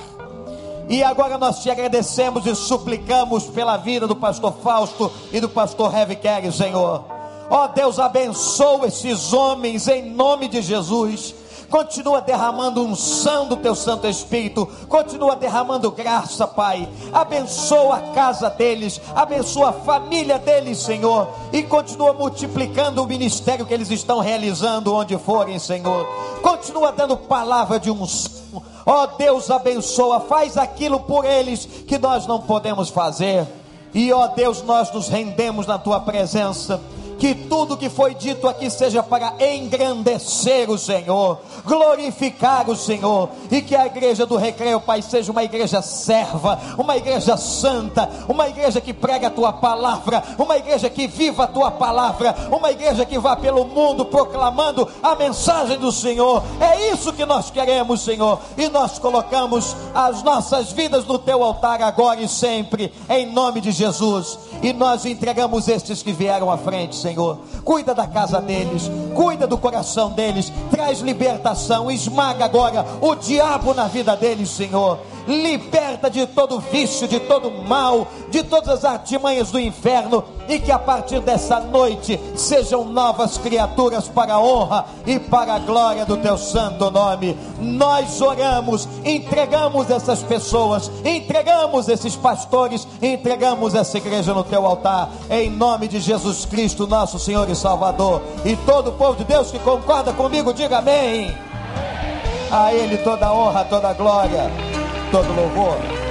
C: E agora nós te agradecemos e suplicamos pela vida do pastor Fausto e do pastor Carey, Senhor. Ó Deus, abençoa esses homens em nome de Jesus. Continua derramando unção do teu Santo Espírito. Continua derramando graça, Pai. Abençoa a casa deles. Abençoa a família deles, Senhor. E continua multiplicando o ministério que eles estão realizando onde forem, Senhor. Continua dando palavra de unção. Ó Deus, abençoa. Faz aquilo por eles que nós não podemos fazer. E ó Deus, nós nos rendemos na tua presença que tudo que foi dito aqui seja para engrandecer o Senhor, glorificar o Senhor, e que a igreja do Recreio, Pai, seja uma igreja serva, uma igreja santa, uma igreja que prega a tua palavra, uma igreja que viva a tua palavra, uma igreja que vá pelo mundo proclamando a mensagem do Senhor. É isso que nós queremos, Senhor, e nós colocamos as nossas vidas no teu altar agora e sempre, em nome de Jesus, e nós entregamos estes que vieram à frente, Senhor. Senhor. Cuida da casa deles, cuida do coração deles, traz libertação, esmaga agora o diabo na vida deles, Senhor liberta de todo vício, de todo mal, de todas as artimanhas do inferno, e que a partir dessa noite sejam novas criaturas para a honra e para a glória do teu santo nome. Nós oramos, entregamos essas pessoas, entregamos esses pastores, entregamos essa igreja no teu altar, em nome de Jesus Cristo, nosso Senhor e Salvador. E todo o povo de Deus que concorda comigo, diga amém. A Ele toda honra, toda glória todo louvor.